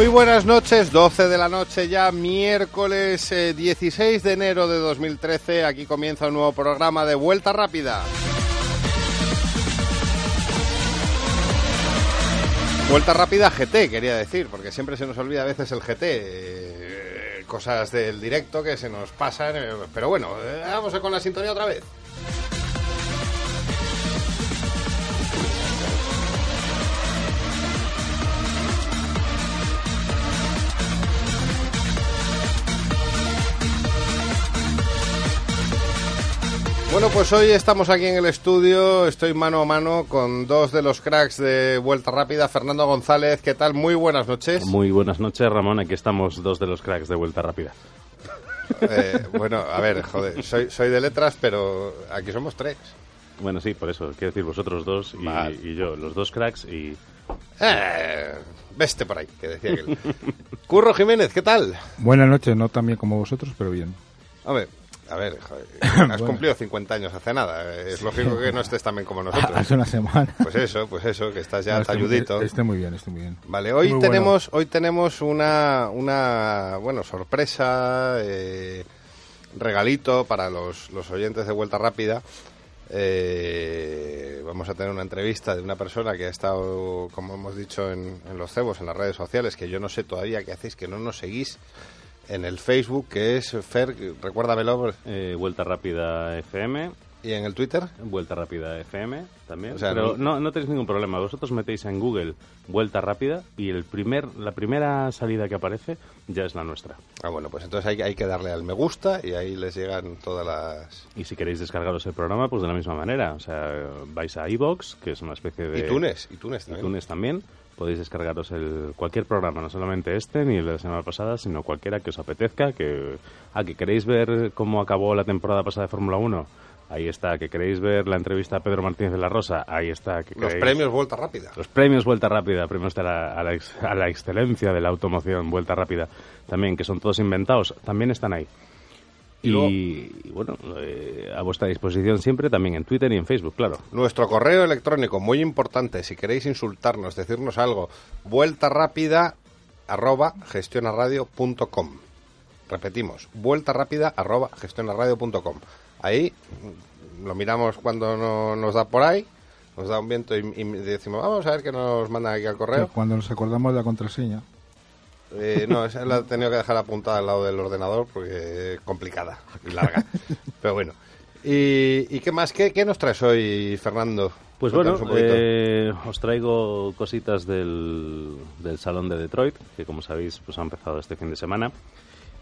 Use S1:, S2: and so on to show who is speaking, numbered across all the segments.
S1: Muy buenas noches, 12 de la noche ya, miércoles 16 eh, de enero de 2013. Aquí comienza un nuevo programa de Vuelta Rápida. Vuelta Rápida GT, quería decir, porque siempre se nos olvida a veces el GT. Eh, cosas del directo que se nos pasan. Eh, pero bueno, vamos con la sintonía otra vez. Bueno, pues hoy estamos aquí en el estudio, estoy mano a mano con dos de los cracks de Vuelta Rápida, Fernando González, ¿qué tal? Muy buenas noches.
S2: Muy buenas noches, Ramón, aquí estamos dos de los cracks de Vuelta Rápida.
S1: Eh, bueno, a ver, joder, soy, soy de letras, pero aquí somos tres.
S2: Bueno, sí, por eso, quiero decir vosotros dos y, yo, los dos cracks y...
S1: Eh, veste por ahí, que decía aquel. Curro Jiménez, ¿qué tal?
S3: Buenas noches, no tan bien como vosotros, pero bien.
S1: A ver, has cumplido 50 años hace nada. Es lógico que no estés tan bien como nosotros.
S3: Hace una semana.
S1: Pues eso, pues eso, que estás ya talludito.
S3: Estoy muy bien, estoy muy bien.
S1: Vale, hoy tenemos, hoy tenemos una, una, bueno, sorpresa, eh, regalito para los, los oyentes de Vuelta Rápida. Eh, vamos a tener una entrevista de una persona que ha estado, como hemos dicho, en, en los cebos, en las redes sociales, que yo no sé todavía qué hacéis, que no nos seguís en el Facebook, que es Fer, recuérdamelo.
S2: Eh, Vuelta Rápida FM.
S1: ¿Y en el Twitter?
S2: Vuelta Rápida FM también. Pero no, no tenéis ningún problema. Vosotros metéis en Google Vuelta Rápida y el primer, la primera salida que aparece ya es la nuestra.
S1: Ah, bueno, pues entonces hay, hay que darle al me gusta y ahí les llegan todas las...
S2: Y si queréis descargaros el programa, pues de la misma manera. O sea, vais a iBox, que es una especie de...
S1: iTunes, iTunes
S2: también. iTunes también podéis descargaros el, cualquier programa, no solamente este ni el de la semana pasada, sino cualquiera que os apetezca, que, ah, que queréis ver cómo acabó la temporada pasada de Fórmula 1, ahí está, que queréis ver la entrevista a Pedro Martínez de la Rosa, ahí está. Que
S1: los premios Vuelta Rápida.
S2: Los premios Vuelta Rápida, premios a, la, a la excelencia de la automoción Vuelta Rápida, también, que son todos inventados, también están ahí. Y, bueno, eh, a vuestra disposición siempre también en Twitter y en Facebook, claro.
S1: Nuestro correo electrónico, muy importante, si queréis insultarnos, decirnos algo, vuelta rápida arroba gestionaradio.com. Repetimos, vuelta rápida arroba gestionaradio.com. Ahí mm, lo miramos cuando no, nos da por ahí, nos da un viento y, y, decimos, vamos a ver qué nos mandan aquí al correo.
S3: Cuando nos acordamos de la contraseña.
S1: Eh, no, esa la he tenido que dejar apuntada al lado del ordenador porque es complicada y larga. Pero bueno. ¿Y, qué más? ¿Qué, nos traes hoy, Fernando?
S2: Pues bueno, eh, os traigo cositas del, del, Salón de Detroit, que como sabéis pues ha empezado este fin de semana.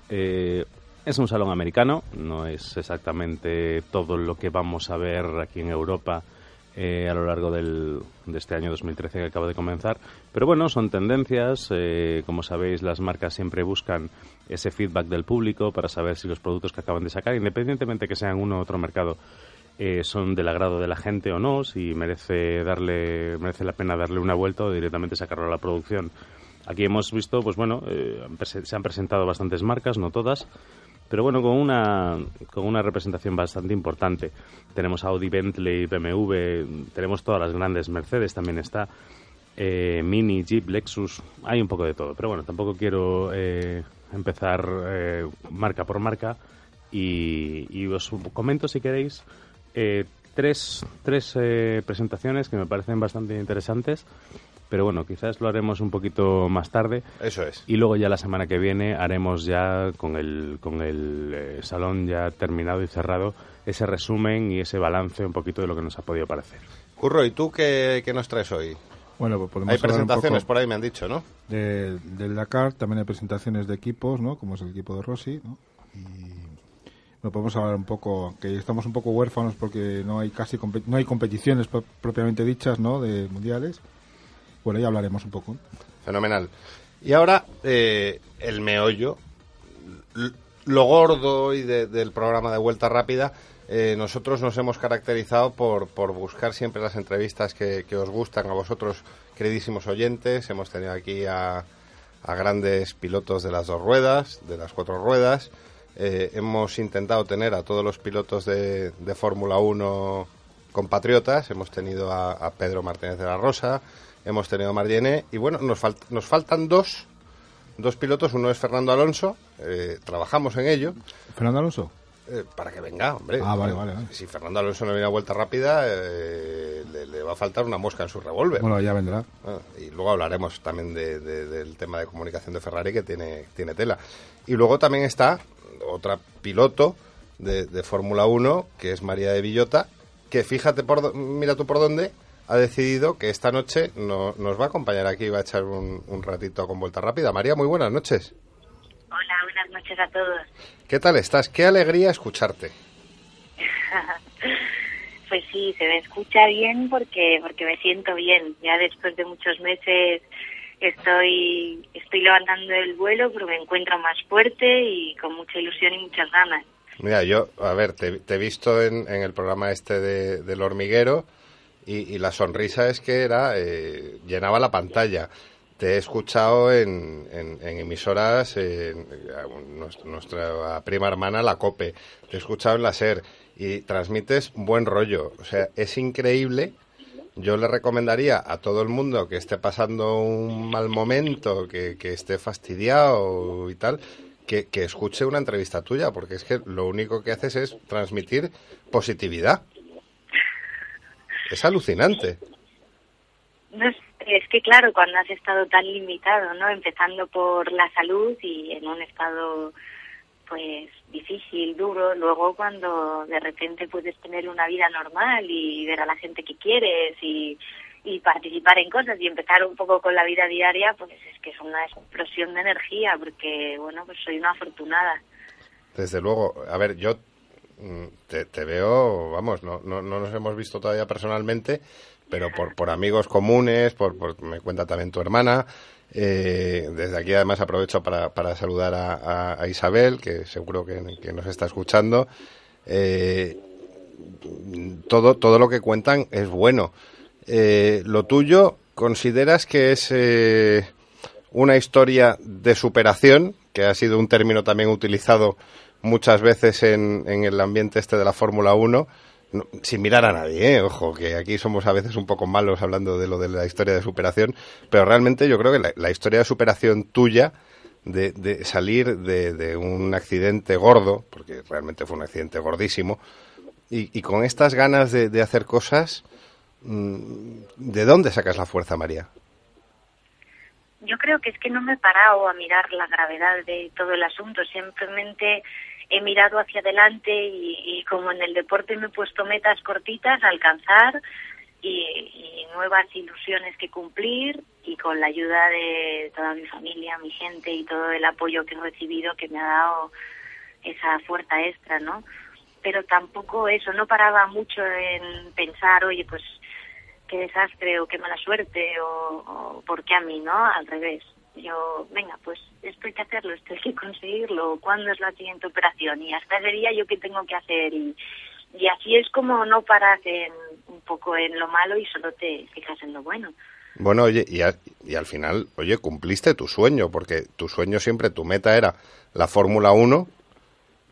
S2: Eh, es un salón americano, no es exactamente todo lo que vamos a ver aquí en Europa eh, a lo largo del, de este año 2013 que acaba de comenzar. Pero bueno, son tendencias. Eh, como sabéis, las marcas siempre buscan ese feedback del público para saber si los productos que acaban de sacar, independientemente que sean uno u otro mercado, eh, son del agrado de la gente o no, si merece darle merece la pena darle una vuelta o directamente sacarlo a la producción. Aquí hemos visto, pues bueno, se han presentado bastantes marcas, no todas, pero bueno, con una, con una representación bastante importante. Tenemos Audi, Bentley, BMW, tenemos todas las grandes, Mercedes también está, eh, Mini, Jeep, Lexus, hay un poco de todo. Pero bueno, tampoco quiero eh, empezar eh, marca por marca y, y, os comento si queréis tres, tres presentaciones que me parecen bastante interesantes pero bueno, quizás lo haremos un poquito más tarde.
S1: Eso es.
S2: Y luego ya la semana que viene haremos ya con el, con el eh, salón ya terminado y cerrado ese resumen y ese balance un poquito de lo que nos ha podido parecer.
S1: Curro, ¿y tú qué, nos traes hoy?
S3: Bueno, pues podemos
S1: Hay presentaciones por ahí, me han dicho, ¿no?
S3: De, del Dakar, también hay presentaciones de equipos, ¿no? Como es el equipo de Rossi, ¿no? Y bueno, podemos hablar un poco, que estamos un poco huérfanos porque no hay casi no hay competiciones propiamente dichas, ¿no? De mundiales bueno, ya hablaremos un poco.
S1: Fenomenal. Y ahora, eh, el meollo, lo gordo y del programa de Vuelta Rápida, eh, nosotros nos hemos caracterizado por, por buscar siempre las entrevistas que, os gustan a vosotros, queridísimos oyentes. Hemos tenido aquí a, a grandes pilotos de las dos ruedas, de las cuatro ruedas. Eh, hemos intentado tener a todos los pilotos de, de Fórmula 1 compatriotas. Hemos tenido a Pedro Martínez de la Rosa, hemos tenido a Marlene y bueno, nos, nos faltan dos dos pilotos, uno es Fernando Alonso, eh, trabajamos en ello.
S3: ¿Fernando Alonso?
S1: Eh, para que venga, hombre.
S3: Ah, vale, vale, vale.
S1: Si Fernando Alonso no viene a vuelta rápida, eh, le, le va a faltar una mosca en su revólver.
S3: Bueno, ya vendrá.
S1: Ah, y luego hablaremos también de- de- del tema de comunicación de Ferrari que tiene, tiene tela. Y luego también está otra piloto de, de Fórmula 1, que es María de Villota, que fíjate, por, mira tú por dónde, ha decidido que esta noche no- nos va a acompañar aquí, va a echar un, un ratito con vuelta rápida. María, muy buenas noches.
S4: Hola, buenas noches a todos.
S1: ¿Qué tal estás? Qué alegría escucharte.
S4: Pues sí, se me escucha bien porque porque me siento bien. Ya después de muchos meses estoy estoy levantando el vuelo, pero me encuentro más fuerte y con mucha ilusión y muchas ganas.
S1: Mira, yo, a ver, te, te he visto en, en el programa este de, del hormiguero y, la sonrisa es que era, eh, llenaba la pantalla. Te he escuchado en, en- emisoras, en, nuestra prima hermana, la COPE. Te he escuchado en la SER y transmites buen rollo. O sea, es increíble. Yo le recomendaría a todo el mundo que esté pasando un mal momento, que, que esté fastidiado y tal, que, que escuche una entrevista tuya, porque es que lo único que haces es transmitir positividad. Es alucinante.
S4: No es que claro, cuando has estado tan limitado, ¿no? Empezando por la salud y en un estado pues difícil, duro, luego cuando de repente puedes tener una vida normal y ver a la gente que quieres y, y participar en cosas y empezar un poco con la vida diaria, pues es que es una explosión de energía, porque bueno, pues soy una afortunada.
S1: Desde luego, a ver, yo te, te veo, vamos, no, no, no nos hemos visto todavía personalmente, pero por, por amigos comunes, por, me cuenta también tu hermana. eh, desde aquí además aprovecho para, para saludar a, Isabel, que seguro que, nos está escuchando. Eh, todo, todo lo que cuentan es bueno. Eh, lo tuyo, ¿consideras que es una historia de superación, que ha sido un término también utilizado muchas veces en, en el ambiente este de la Fórmula 1? No, sin mirar a nadie, ¿eh? ojo, que aquí somos a veces un poco malos hablando de lo de la historia de superación, pero realmente yo creo que la, historia de superación tuya, de, de salir de, de un accidente gordo, porque realmente fue un accidente gordísimo, y, y con estas ganas de, de hacer cosas, mm, ¿de dónde sacas la fuerza, María?
S4: Yo creo que es que no me he parado a mirar la gravedad de todo el asunto, simplemente he mirado hacia adelante y, y como en el deporte me he puesto metas cortitas a alcanzar y, y nuevas ilusiones que cumplir y con la ayuda de toda mi familia, mi gente y todo el apoyo que he recibido que me ha dado esa fuerza extra, ¿no? Pero tampoco eso, no paraba mucho en pensar, oye, pues qué desastre o qué mala suerte o, o por qué a mí, ¿no? Al revés. Yo, venga, pues esto hay que hacerlo, esto hay que conseguirlo, ¿cuándo es la siguiente operación? Y hasta ese día yo qué tengo que hacer y, y así es como no paras en, un poco en lo malo y solo te fijas en lo bueno.
S1: Bueno, oye, y, a- y al final, oye, cumpliste tu sueño, porque tu sueño siempre, tu meta era la Fórmula 1,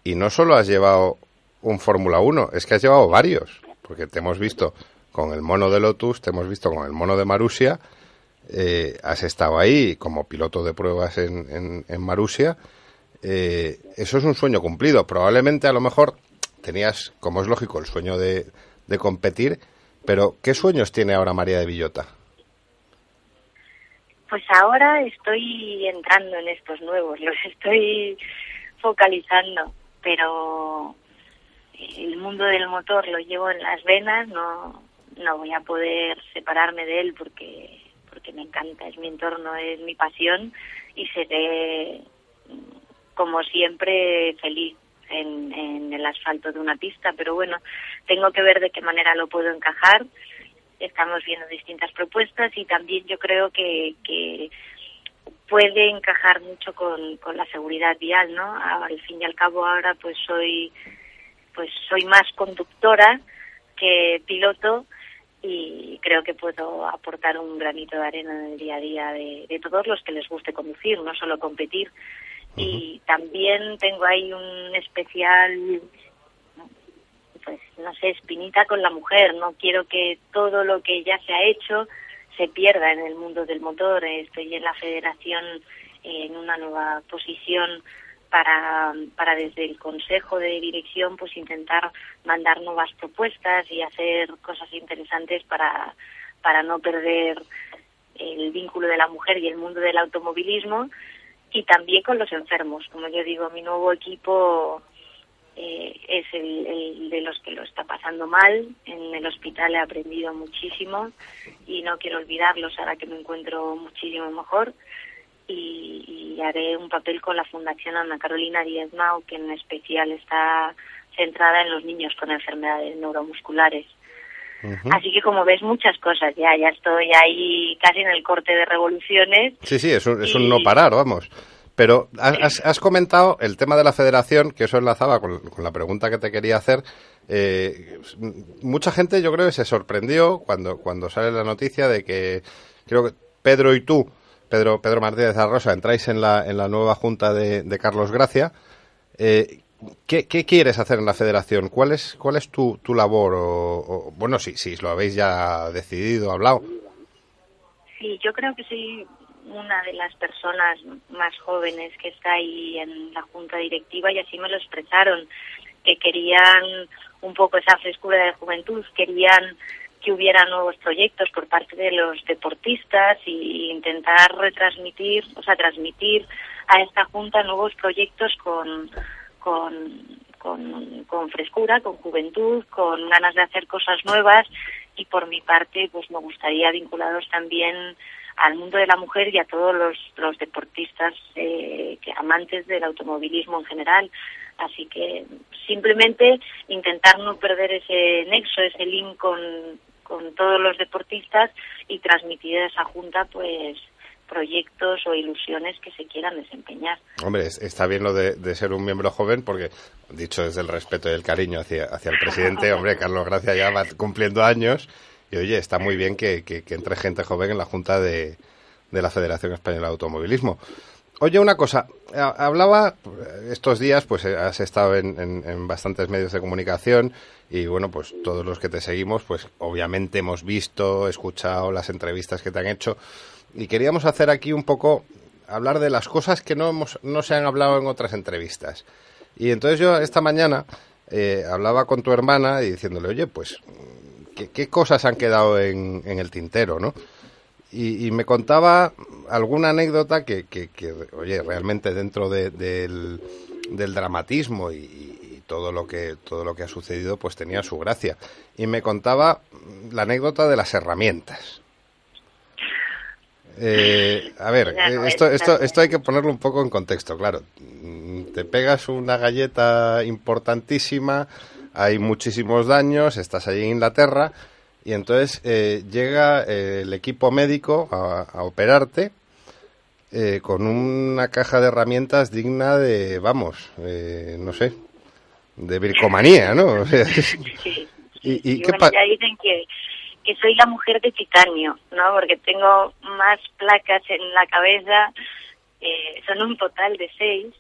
S1: y no solo has llevado un Fórmula 1, es que has llevado varios, porque te hemos visto con el mono de Lotus, te hemos visto con el mono de Marusia, eh, has estado ahí como piloto de pruebas en, en, en Marusia, eh, eso es un sueño cumplido. Probablemente a lo mejor tenías, como es lógico, el sueño de, de competir, pero ¿qué sueños tiene ahora María de Villota?
S4: Pues ahora estoy entrando en estos nuevos, los estoy focalizando, pero el mundo del motor lo llevo en las venas, no, no voy a poder separarme de él porque, porque me encanta, es mi entorno, es mi pasión y seré, mm, como siempre, feliz en, en el asfalto de una pista, pero bueno, tengo que ver de qué manera lo puedo encajar estamos viendo distintas propuestas y también yo creo que, que puede encajar mucho con, con la seguridad vial, ¿no? Al fin y al cabo ahora pues soy pues soy más conductora que piloto y creo que puedo aportar un granito de arena en el día a día de, de todos los que les guste conducir, no solo competir. Y también tengo ahí un especial pues no sé, espinita con la mujer, no quiero que todo lo que ya se ha hecho se pierda en el mundo del motor. Estoy en la Federación en una nueva posición para, desde el Consejo de Dirección pues intentar mandar nuevas propuestas y hacer cosas interesantes para, para no perder el vínculo de la mujer y el mundo del automovilismo y también con los enfermos. Como yo digo, mi nuevo equipo eh, es el, de los que lo está pasando mal. En el hospital he aprendido muchísimo y no quiero olvidarlos ahora que me encuentro muchísimo mejor. Y, y haré un papel con la Fundación Ana Carolina Díaz Mau, que en especial está centrada en los niños con enfermedades neuromusculares. Así que como ves muchas cosas ya, ya estoy ahí casi en el corte de revoluciones.
S1: Sí, sí, es un, es un no parar, vamos. Pero has, has, comentado el tema de la federación, que eso enlazaba con, la pregunta que te quería hacer. Eh, mucha gente yo creo que se sorprendió cuando, cuando sale la noticia de que creo que Pedro y tú, Pedro, Pedro Martínez Arrosa, entráis en la, en la nueva junta de, de Carlos Gracia. Eh, ¿Qué, quieres hacer en la federación? ¿Cuál es, cuál es tu, tu labor? O, bueno, si, si lo habéis ya decidido, hablado.
S4: Sí, yo creo que soy una de las personas más jóvenes que está ahí en la junta directiva y así me lo expresaron, que querían un poco esa frescura de juventud, querían que hubiera nuevos proyectos por parte de los deportistas y intentar retransmitir, o sea, transmitir a esta junta nuevos proyectos con con, frescura, con juventud, con ganas de hacer cosas nuevas y por mi parte pues me gustaría vincularos también al mundo de la mujer y a todos los, los deportistas eh, que amantes del automovilismo en general. Así que simplemente intentar no perder ese nexo, ese link con, con todos los deportistas y transmitir a esa junta pues proyectos o ilusiones que se quieran desempeñar.
S1: Hombre, está bien lo de, ser un miembro joven porque, dicho desde el respeto y el cariño hacia, hacia el presidente, hombre, Carlos Gracia ya va cumpliendo años y, oye, está muy bien que, que, entre gente joven en la Junta de, de la Federación Española de Automovilismo. Oye, una cosa, hablaba estos días, pues eh, has estado en, en, bastantes medios de comunicación y bueno, pues todos los que te seguimos, pues obviamente hemos visto, escuchado las entrevistas que te han hecho y queríamos hacer aquí un poco hablar de las cosas que no, hemos, no se han hablado en otras entrevistas. Y entonces yo esta mañana eh, hablaba con tu hermana y diciéndole, oye, pues, ¿qué, cosas han quedado en, en el tintero, no? Y, me contaba alguna anécdota que, que, oye, realmente dentro del, del, dramatismo y, y, todo lo que todo lo que ha sucedido, pues tenía su gracia. Y me contaba la anécdota de las herramientas. Eh, a ver, eh, esto, esto, esto hay que ponerlo un poco en contexto, claro. Te pegas una galleta importantísima, hay muchísimos daños, estás allí en Inglaterra y entonces eh, llega el equipo médico a, operarte con una caja de herramientas digna de, vamos, no sé, de vircomanía, ¿no?
S4: y, y, ¿qué ya dicen que que soy la mujer de titanio, ¿no? Porque tengo más placas en la cabeza, eh, son un total de seis,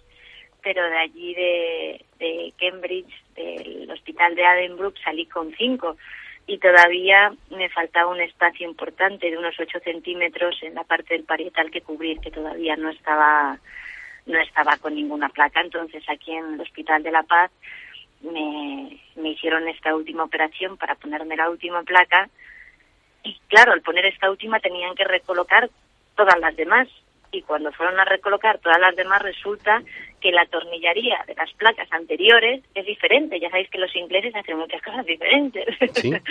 S4: pero de allí de, de Cambridge, del hospital de Addenbrooke, salí con cinco y todavía me faltaba un espacio importante de unos ocho centímetros en la parte del parietal que cubrir, que todavía no estaba no estaba con ninguna placa. Entonces aquí en el Hospital de la Paz me, me hicieron esta última operación para ponerme la última placa y claro, al poner esta última tenían que recolocar todas las demás. Y cuando fueron a recolocar todas las demás, resulta que la tornillería de las placas anteriores es diferente. Ya sabéis que los ingleses hacen muchas cosas diferentes.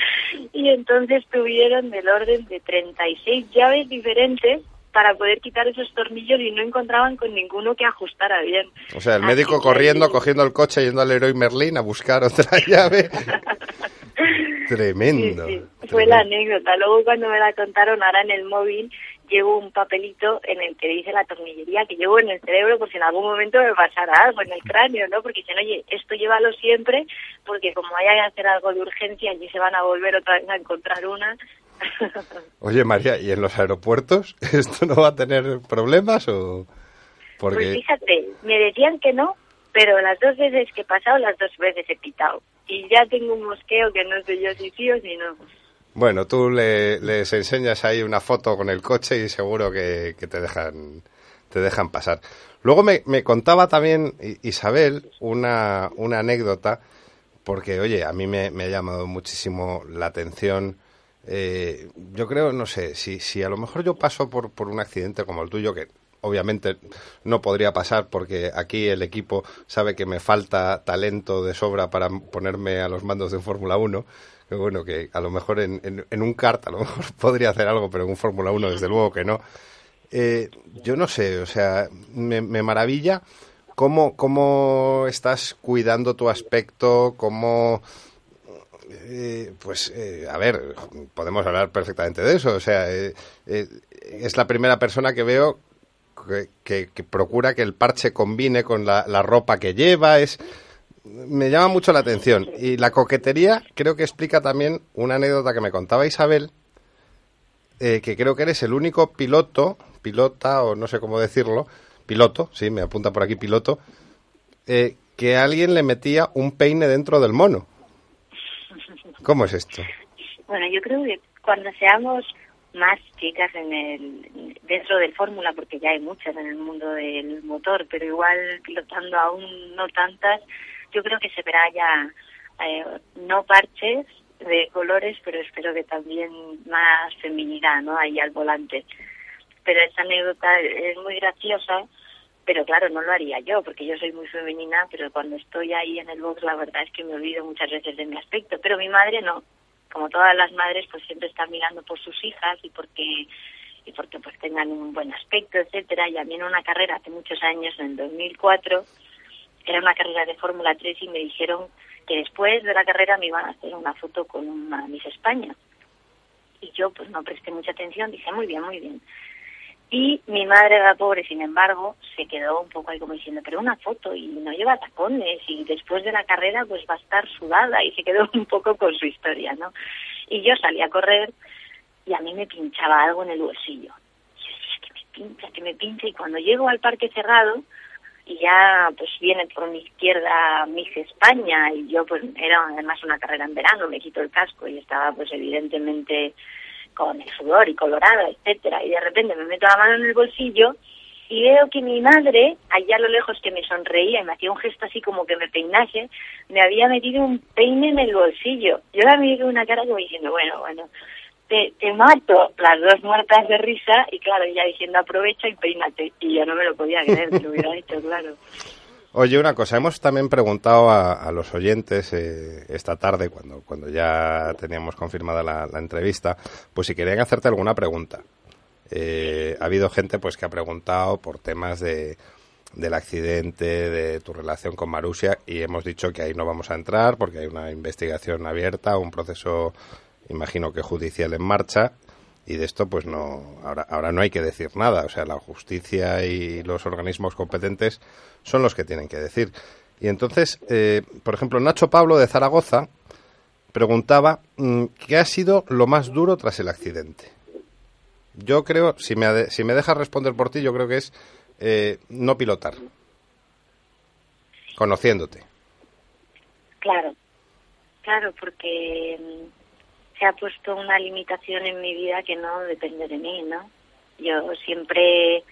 S4: y entonces tuvieron del orden de 36 llaves diferentes para poder quitar esos tornillos y no encontraban con ninguno que ajustara bien.
S1: O sea, el médico corriendo, cogiendo el coche, yendo al Leroy Merlin a buscar otra llave. Tremendo.
S4: Fue la anécdota. Luego cuando me la contaron ahora en el móvil, llevo un papelito en el que dice la tornillería que llevo en el cerebro por si en algún momento me pasara algo en el cráneo, ¿no? Porque dicen, oye, esto llévalo siempre porque como haya que hacer algo de urgencia, allí se van a volver otra vez a encontrar una.
S1: Oye, María, ¿y en los aeropuertos esto no va a tener problemas o...? Porque...
S4: Pues fíjate, me decían que no, pero las dos veces que he pasado, las dos veces he pitado. Y ya tengo un mosqueo que no sé yo si sí o si no.
S1: Bueno, tú le, les enseñas ahí una foto con el coche y seguro que, te dejan te dejan pasar. Luego me, contaba también Isabel una, una anécdota, porque, oye, a mí me, me ha llamado muchísimo la atención. Eh, yo creo, no sé, si, si a lo mejor yo paso por, por un accidente como el tuyo, que obviamente no podría pasar porque aquí el equipo sabe que me falta talento de sobra para ponerme a los mandos de Fórmula 1. Que bueno, que a lo mejor en, en, un kart a lo mejor podría hacer algo, pero en un Fórmula 1 desde luego que no. Eh, yo no sé, o sea, me, maravilla cómo, cómo estás cuidando tu aspecto, cómo... Eh, pues, eh, a ver, podemos hablar perfectamente de eso. O sea, es la primera persona que veo que, procura que el parche combine con la, ropa que lleva. Es, me llama mucho la atención. Y la coquetería creo que explica también una anécdota que me contaba Isabel, eh, que creo que eres el único piloto, pilota o no sé cómo decirlo, piloto, sí, me apunta por aquí piloto, eh, que alguien le metía un peine dentro del mono. ¿Cómo es esto?
S4: Bueno, yo creo que cuando seamos más chicas en el dentro del Fórmula, porque ya hay muchas en el mundo del motor, pero igual pilotando aún no tantas, yo creo que se verá ya eh, no parches de colores, pero espero que también más feminidad, ¿no? Ahí al volante. Pero esta anécdota es muy graciosa, pero claro, no lo haría yo, porque yo soy muy femenina, pero cuando estoy ahí en el box, la verdad es que me olvido muchas veces de mi aspecto. Pero mi madre no, como todas las madres, pues siempre están mirando por sus hijas y porque y porque pues tengan un buen aspecto, etcétera. Y a mí en una carrera hace muchos años, en el 2004, era una carrera de Fórmula 3 y me dijeron que después de la carrera me iban a hacer una foto con una Miss España. Y yo pues no presté mucha atención, dije muy bien, muy bien. Y mi madre, la pobre, sin embargo, se quedó un poco ahí como diciendo, pero una foto y no lleva tacones y después de la carrera pues va a estar sudada y se quedó un poco con su historia, ¿no? Y yo salí a correr y a mí me pinchaba algo en el bolsillo. Y yo decía, que me pincha, que me pincha y cuando llego al parque cerrado y ya pues viene por mi izquierda Miss España y yo pues era además una carrera en verano, me quito el casco y estaba pues evidentemente con el sudor y colorada, etcétera, y de repente me meto la mano en el bolsillo y veo que mi madre, allá a lo lejos que me sonreía y me hacía un gesto así como que me peinase, me había metido un peine en el bolsillo. Yo la miré con una cara como diciendo, bueno, bueno, te, te mato, las dos muertas de risa, y claro, ella diciendo aprovecha y peínate. Y yo no me lo podía creer, que lo hubiera dicho, claro.
S1: Oye, una cosa, hemos también preguntado a, los oyentes eh, esta tarde, cuando, cuando ya teníamos confirmada la, entrevista, pues si querían hacerte alguna pregunta. Eh, ha habido gente pues que ha preguntado por temas de, del accidente, de tu relación con Marusia, y hemos dicho que ahí no vamos a entrar porque hay una investigación abierta, un proceso, imagino que judicial en marcha, y de esto pues no ahora ahora no hay que decir nada o sea la justicia y los organismos competentes son los que tienen que decir. Y entonces, eh, por ejemplo, Nacho Pablo de Zaragoza preguntaba mm, qué ha sido lo más duro tras el accidente. Yo creo, si me, si me dejas responder por ti, yo creo que es eh, no pilotar, conociéndote.
S4: Claro, claro, porque mm, se ha puesto una limitación en mi vida que no depende de mí, ¿no? Yo siempre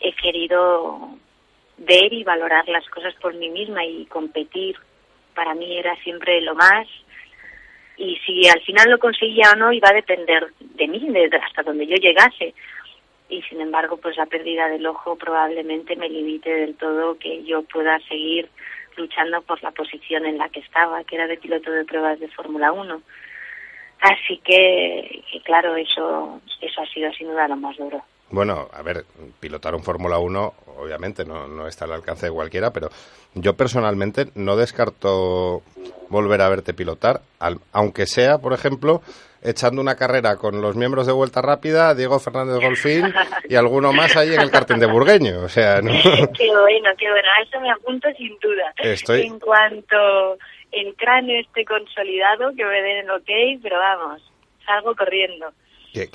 S4: he querido ver y valorar las cosas por mí misma y competir para mí era siempre lo más y si al final lo conseguía o no iba a depender de mí, de hasta donde yo llegase. Y sin embargo, pues la pérdida del ojo probablemente me limite del todo que yo pueda seguir luchando por la posición en la que estaba, que era de piloto de pruebas de Fórmula 1. Así que, que, claro, eso, eso ha sido sin duda lo más duro.
S1: Bueno, a ver, pilotar un Fórmula 1 obviamente no, no está al alcance de cualquiera, pero yo personalmente no descarto volver a verte pilotar, aunque sea, por ejemplo, echando una carrera con los miembros de Vuelta Rápida, Diego Fernández Golfín y alguno más ahí en el cartel de Burgueño. O sea, ¿no?
S4: qué bueno, qué bueno. A eso me apunto sin duda.
S1: Estoy...
S4: En cuanto el cráneo esté consolidado, que me den el ok, pero vamos, salgo corriendo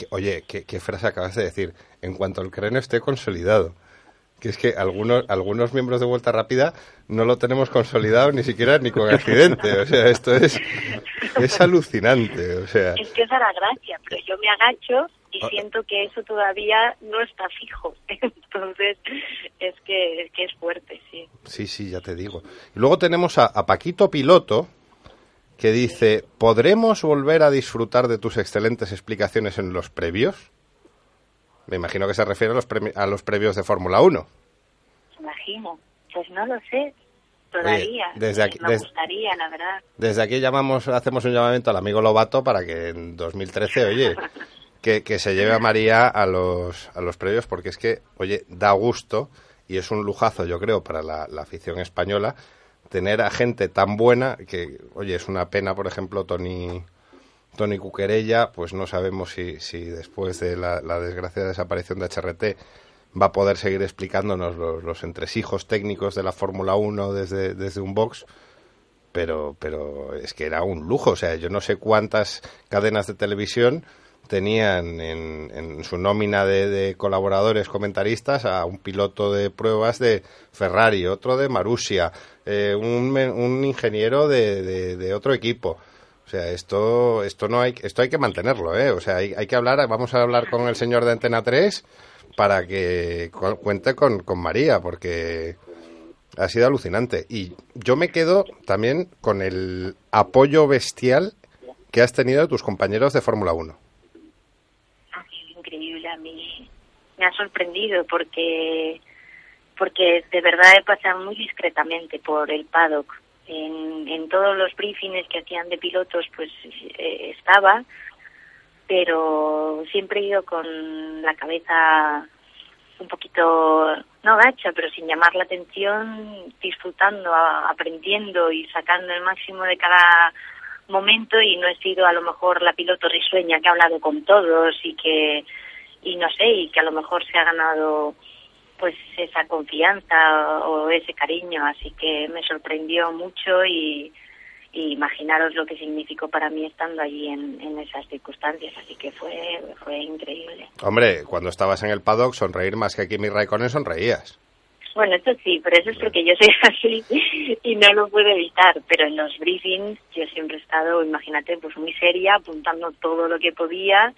S1: oye, ¿qué, frase acabas de decir? En cuanto el cráneo esté consolidado. Que es que algunos, algunos miembros de Vuelta Rápida no lo tenemos consolidado ni siquiera ni con accidente. O sea, esto es, es alucinante. O sea.
S4: Es que esa la gracia, pero yo me agacho y ah. siento que eso todavía no está fijo. Entonces, es que, es fuerte, sí.
S1: Sí, sí, ya te digo. Y luego tenemos a, a Paquito Piloto, que dice, ¿podremos volver a disfrutar de tus excelentes explicaciones en los previos? Me imagino que se refiere a los, a los previos de Fórmula 1.
S4: Imagino. Pues no lo sé. Todavía.
S1: desde aquí,
S4: me gustaría, la verdad.
S1: Desde aquí llamamos, hacemos un llamamiento al amigo Lobato para que en 2013, oye, que, que se lleve a María a los, a los previos, porque es que, oye, da gusto y es un lujazo, yo creo, para la, la afición española tener a gente tan buena que, oye, es una pena, por ejemplo, Tony Tony Cuquerella, pues no sabemos si, si después de la, desgraciada desaparición de HRT va a poder seguir explicándonos los, entresijos técnicos de la Fórmula 1 desde, desde un box, pero, pero es que era un lujo. O sea, yo no sé cuántas cadenas de televisión tenían en, en su nómina de, colaboradores comentaristas a un piloto de pruebas de Ferrari, otro de Marussia, eh, un, un, ingeniero de, de otro equipo. O sea, esto, esto no hay, esto hay que mantenerlo, ¿eh? O sea, hay, hay que hablar, vamos a hablar con el señor de Antena 3 para que cuente con, con María, porque ha sido alucinante. Y yo me quedo también con el apoyo bestial que has tenido de tus compañeros de Fórmula 1.
S4: Ah, increíble, a mí me ha sorprendido porque porque de verdad he pasado muy discretamente por el paddock en, en todos los briefings que hacían de pilotos pues eh, estaba pero siempre he ido con la cabeza un poquito no gacha pero sin llamar la atención disfrutando aprendiendo y sacando el máximo de cada momento y no he sido a lo mejor la piloto risueña que ha hablado con todos y que y no sé y que a lo mejor se ha ganado pues esa confianza o ese cariño, así que me sorprendió mucho y, imaginaros lo que significó para mí estando allí en, esas circunstancias, así que fue, fue increíble.
S1: Hombre, cuando estabas en el paddock, sonreír más que Kimi Raikkonen sonreías.
S4: Bueno, esto sí, pero eso es porque yo soy así y no lo puedo evitar, pero en los briefings yo siempre he estado, imagínate, pues muy seria, apuntando todo lo que podía,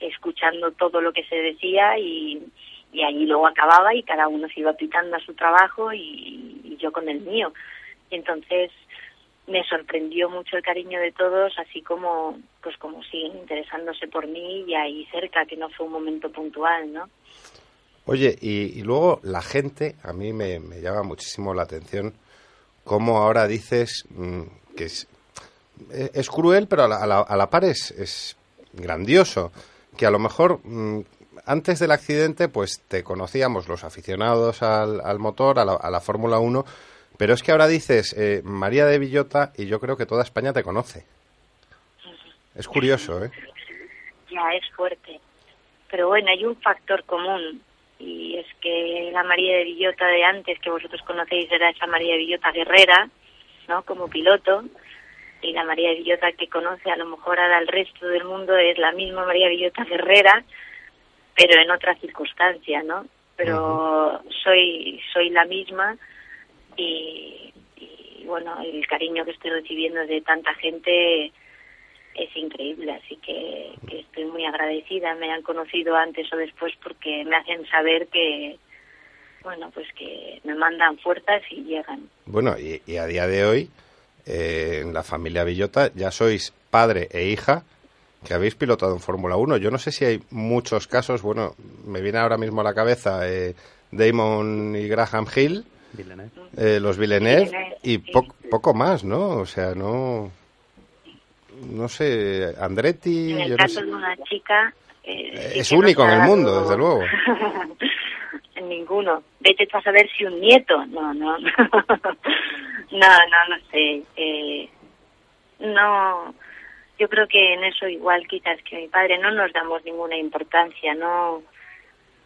S4: escuchando todo lo que se decía y, y allí luego acababa y cada uno se iba pitando a su trabajo y, yo con el mío. Entonces me sorprendió mucho el cariño de todos, así como pues como siguen interesándose por mí y ahí cerca, que no fue un momento puntual, ¿no?
S1: Oye, y, luego la gente, a mí me, llama muchísimo la atención cómo ahora dices mm, que es, es, cruel, pero a la, a la, par es, es, grandioso, que a lo mejor mm, antes del accidente, pues te conocíamos los aficionados al, motor, a la, Fórmula 1, pero es que ahora dices eh, María de Villota y yo creo que toda España te conoce. Es curioso, ¿eh?
S4: Ya, es fuerte. Pero bueno, hay un factor común y es que la María de Villota de antes, que vosotros conocéis, era esa María de Villota guerrera, ¿no? Como piloto. Y la María de Villota que conoce a lo mejor ahora el resto del mundo es la misma María de Villota guerrera, pero en otra circunstancia, ¿no? Pero soy soy la misma y, bueno, el cariño que estoy recibiendo de tanta gente es increíble, así que, estoy muy agradecida. Me han conocido antes o después porque me hacen saber que, bueno, pues que me mandan fuerzas y llegan.
S1: Bueno, y, a día de hoy, eh, en la familia Villota, ya sois padre e hija que habéis pilotado en Fórmula 1. Yo no sé si hay muchos casos, bueno, me viene ahora mismo a la cabeza eh, Damon y Graham Hill, eh, los Villeneuve, y poco más, ¿no? O sea, no... No sé, Andretti...
S4: En el caso de una chica...
S1: Eh, es único en el mundo, desde luego.
S4: en ninguno. Vete a saber si un nieto. No, no. no, no, no sé. no yo creo que en eso igual quizás que mi padre no nos damos ninguna importancia, no.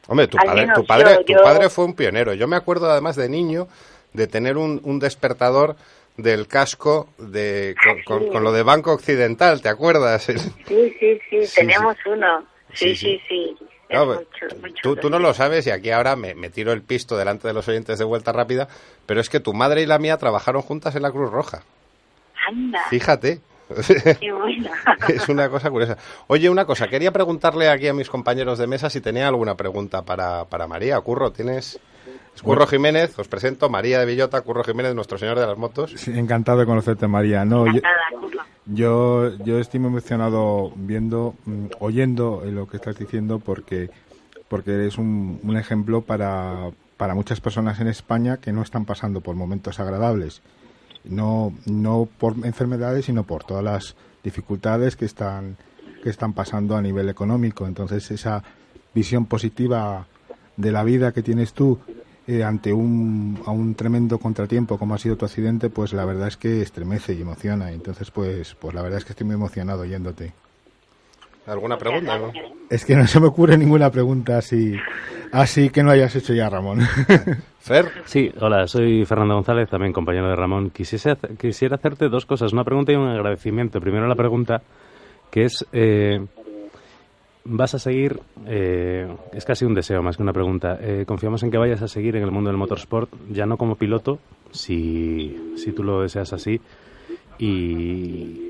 S1: Hombre, tu padre, tu padre, tu padre fue un pionero. Yo me acuerdo además de niño de tener un, un despertador del casco de con, con, lo de Banco Occidental, ¿te acuerdas?
S4: Sí, sí, sí, tenemos uno. Sí sí, sí,
S1: No, tú, tú no lo sabes y aquí ahora me, me tiro el pisto delante de los oyentes de Vuelta Rápida, pero es que tu madre y la mía trabajaron juntas en la Cruz Roja.
S4: Anda,
S1: Fíjate.
S4: qué
S1: es una cosa curiosa. Oye, una cosa, quería preguntarle aquí a mis compañeros de mesa si tenía alguna pregunta para, para María. Curro, ¿tienes...? Es Curro Jiménez, os presento, María de Villota, Curro Jiménez, nuestro señor de las motos.
S3: Sí, encantado de conocerte, María. No, yo, yo, yo estoy muy emocionado viendo, mm, oyendo lo que estás diciendo porque, porque eres un, un ejemplo para, para muchas personas en España que no están pasando por momentos agradables. No, no por enfermedades, sino por todas las dificultades que están, que están pasando a nivel económico. Entonces, esa visión positiva de la vida que tienes tú eh, ante un, a un tremendo contratiempo como ha sido tu accidente, pues la verdad es que estremece y emociona. Entonces, pues, pues la verdad es que estoy muy emocionado oyéndote.
S1: ¿Alguna pregunta? no?
S3: Es que no se me ocurre ninguna pregunta así, así que no hayas hecho ya, Ramón.
S1: Fer,
S2: Sí, hola, soy Fernando González, también compañero de Ramón. Quisiese quisiera hacerte dos cosas, una pregunta y un agradecimiento. Primero la pregunta, que es, eh, ¿vas a seguir, eh, es casi un deseo más que una pregunta, eh, confiamos en que vayas a seguir en el mundo del motorsport, ya no como piloto, si, si tú lo deseas así, y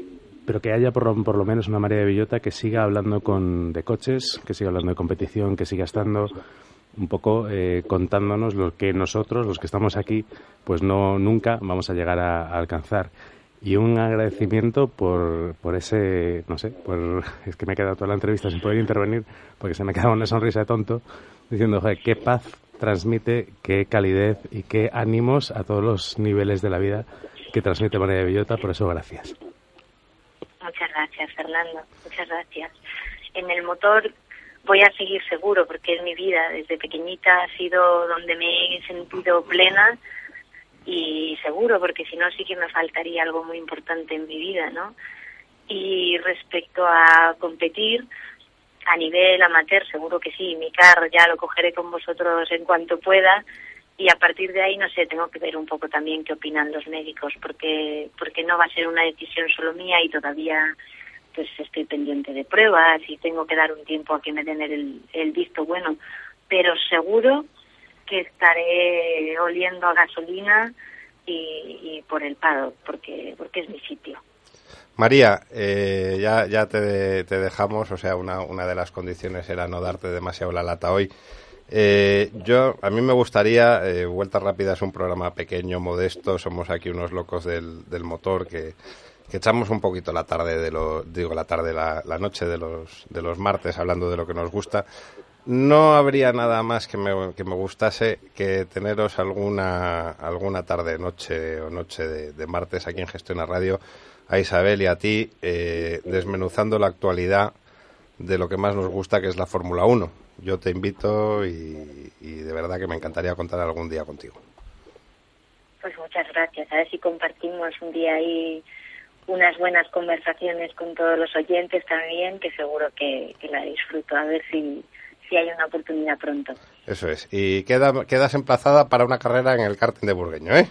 S2: pero que haya por lo, por lo menos una María de Villota que siga hablando con, de coches, que siga hablando de competición, que siga estando un poco eh, contándonos lo que nosotros, los que estamos aquí, pues no nunca vamos a llegar a, alcanzar. Y un agradecimiento por, por ese, no sé, por, es que me he quedado toda la entrevista sin poder intervenir porque se me quedaba una sonrisa de tonto diciendo, joder, qué paz transmite, qué calidez y qué ánimos a todos los niveles de la vida que transmite María de Villota, por eso gracias.
S4: Muchas gracias, Fernando. Muchas gracias. En el motor voy a seguir seguro porque es mi vida. Desde pequeñita ha sido donde me he sentido plena y seguro porque si no sí que me faltaría algo muy importante en mi vida, ¿no? Y respecto a competir a nivel amateur, seguro que sí. Mi car ya lo cogeré con vosotros en cuanto pueda y a partir de ahí no sé tengo que ver un poco también qué opinan los médicos porque porque no va a ser una decisión solo mía y todavía pues estoy pendiente de pruebas y tengo que dar un tiempo a que me den el, el visto bueno pero seguro que estaré oliendo a gasolina y, por el pado porque porque es mi sitio
S1: María, eh, ya, ya te, te dejamos, o sea, una, una de las condiciones era no darte demasiado la lata hoy. Eh, yo, a mí me gustaría, eh, Vuelta Rápida es un programa pequeño, modesto, somos aquí unos locos del, motor que, echamos un poquito la tarde de lo, digo la tarde, la, noche de los, de los martes hablando de lo que nos gusta. No habría nada más que me, que me gustase que teneros alguna, alguna tarde, noche o noche de, de martes aquí en Gestiona Radio a Isabel y a ti eh, desmenuzando la actualidad de lo que más nos gusta, que es la Fórmula 1. Yo te invito y, y de verdad que me encantaría contar algún día contigo.
S4: pues muchas gracias a ver si compartimos un día ahí unas buenas conversaciones con todos los oyentes también que seguro que, que la disfruto a ver si si hay una oportunidad pronto
S1: Eso es. Y queda, quedas emplazada para una carrera en el karting de Burgueño, ¿eh?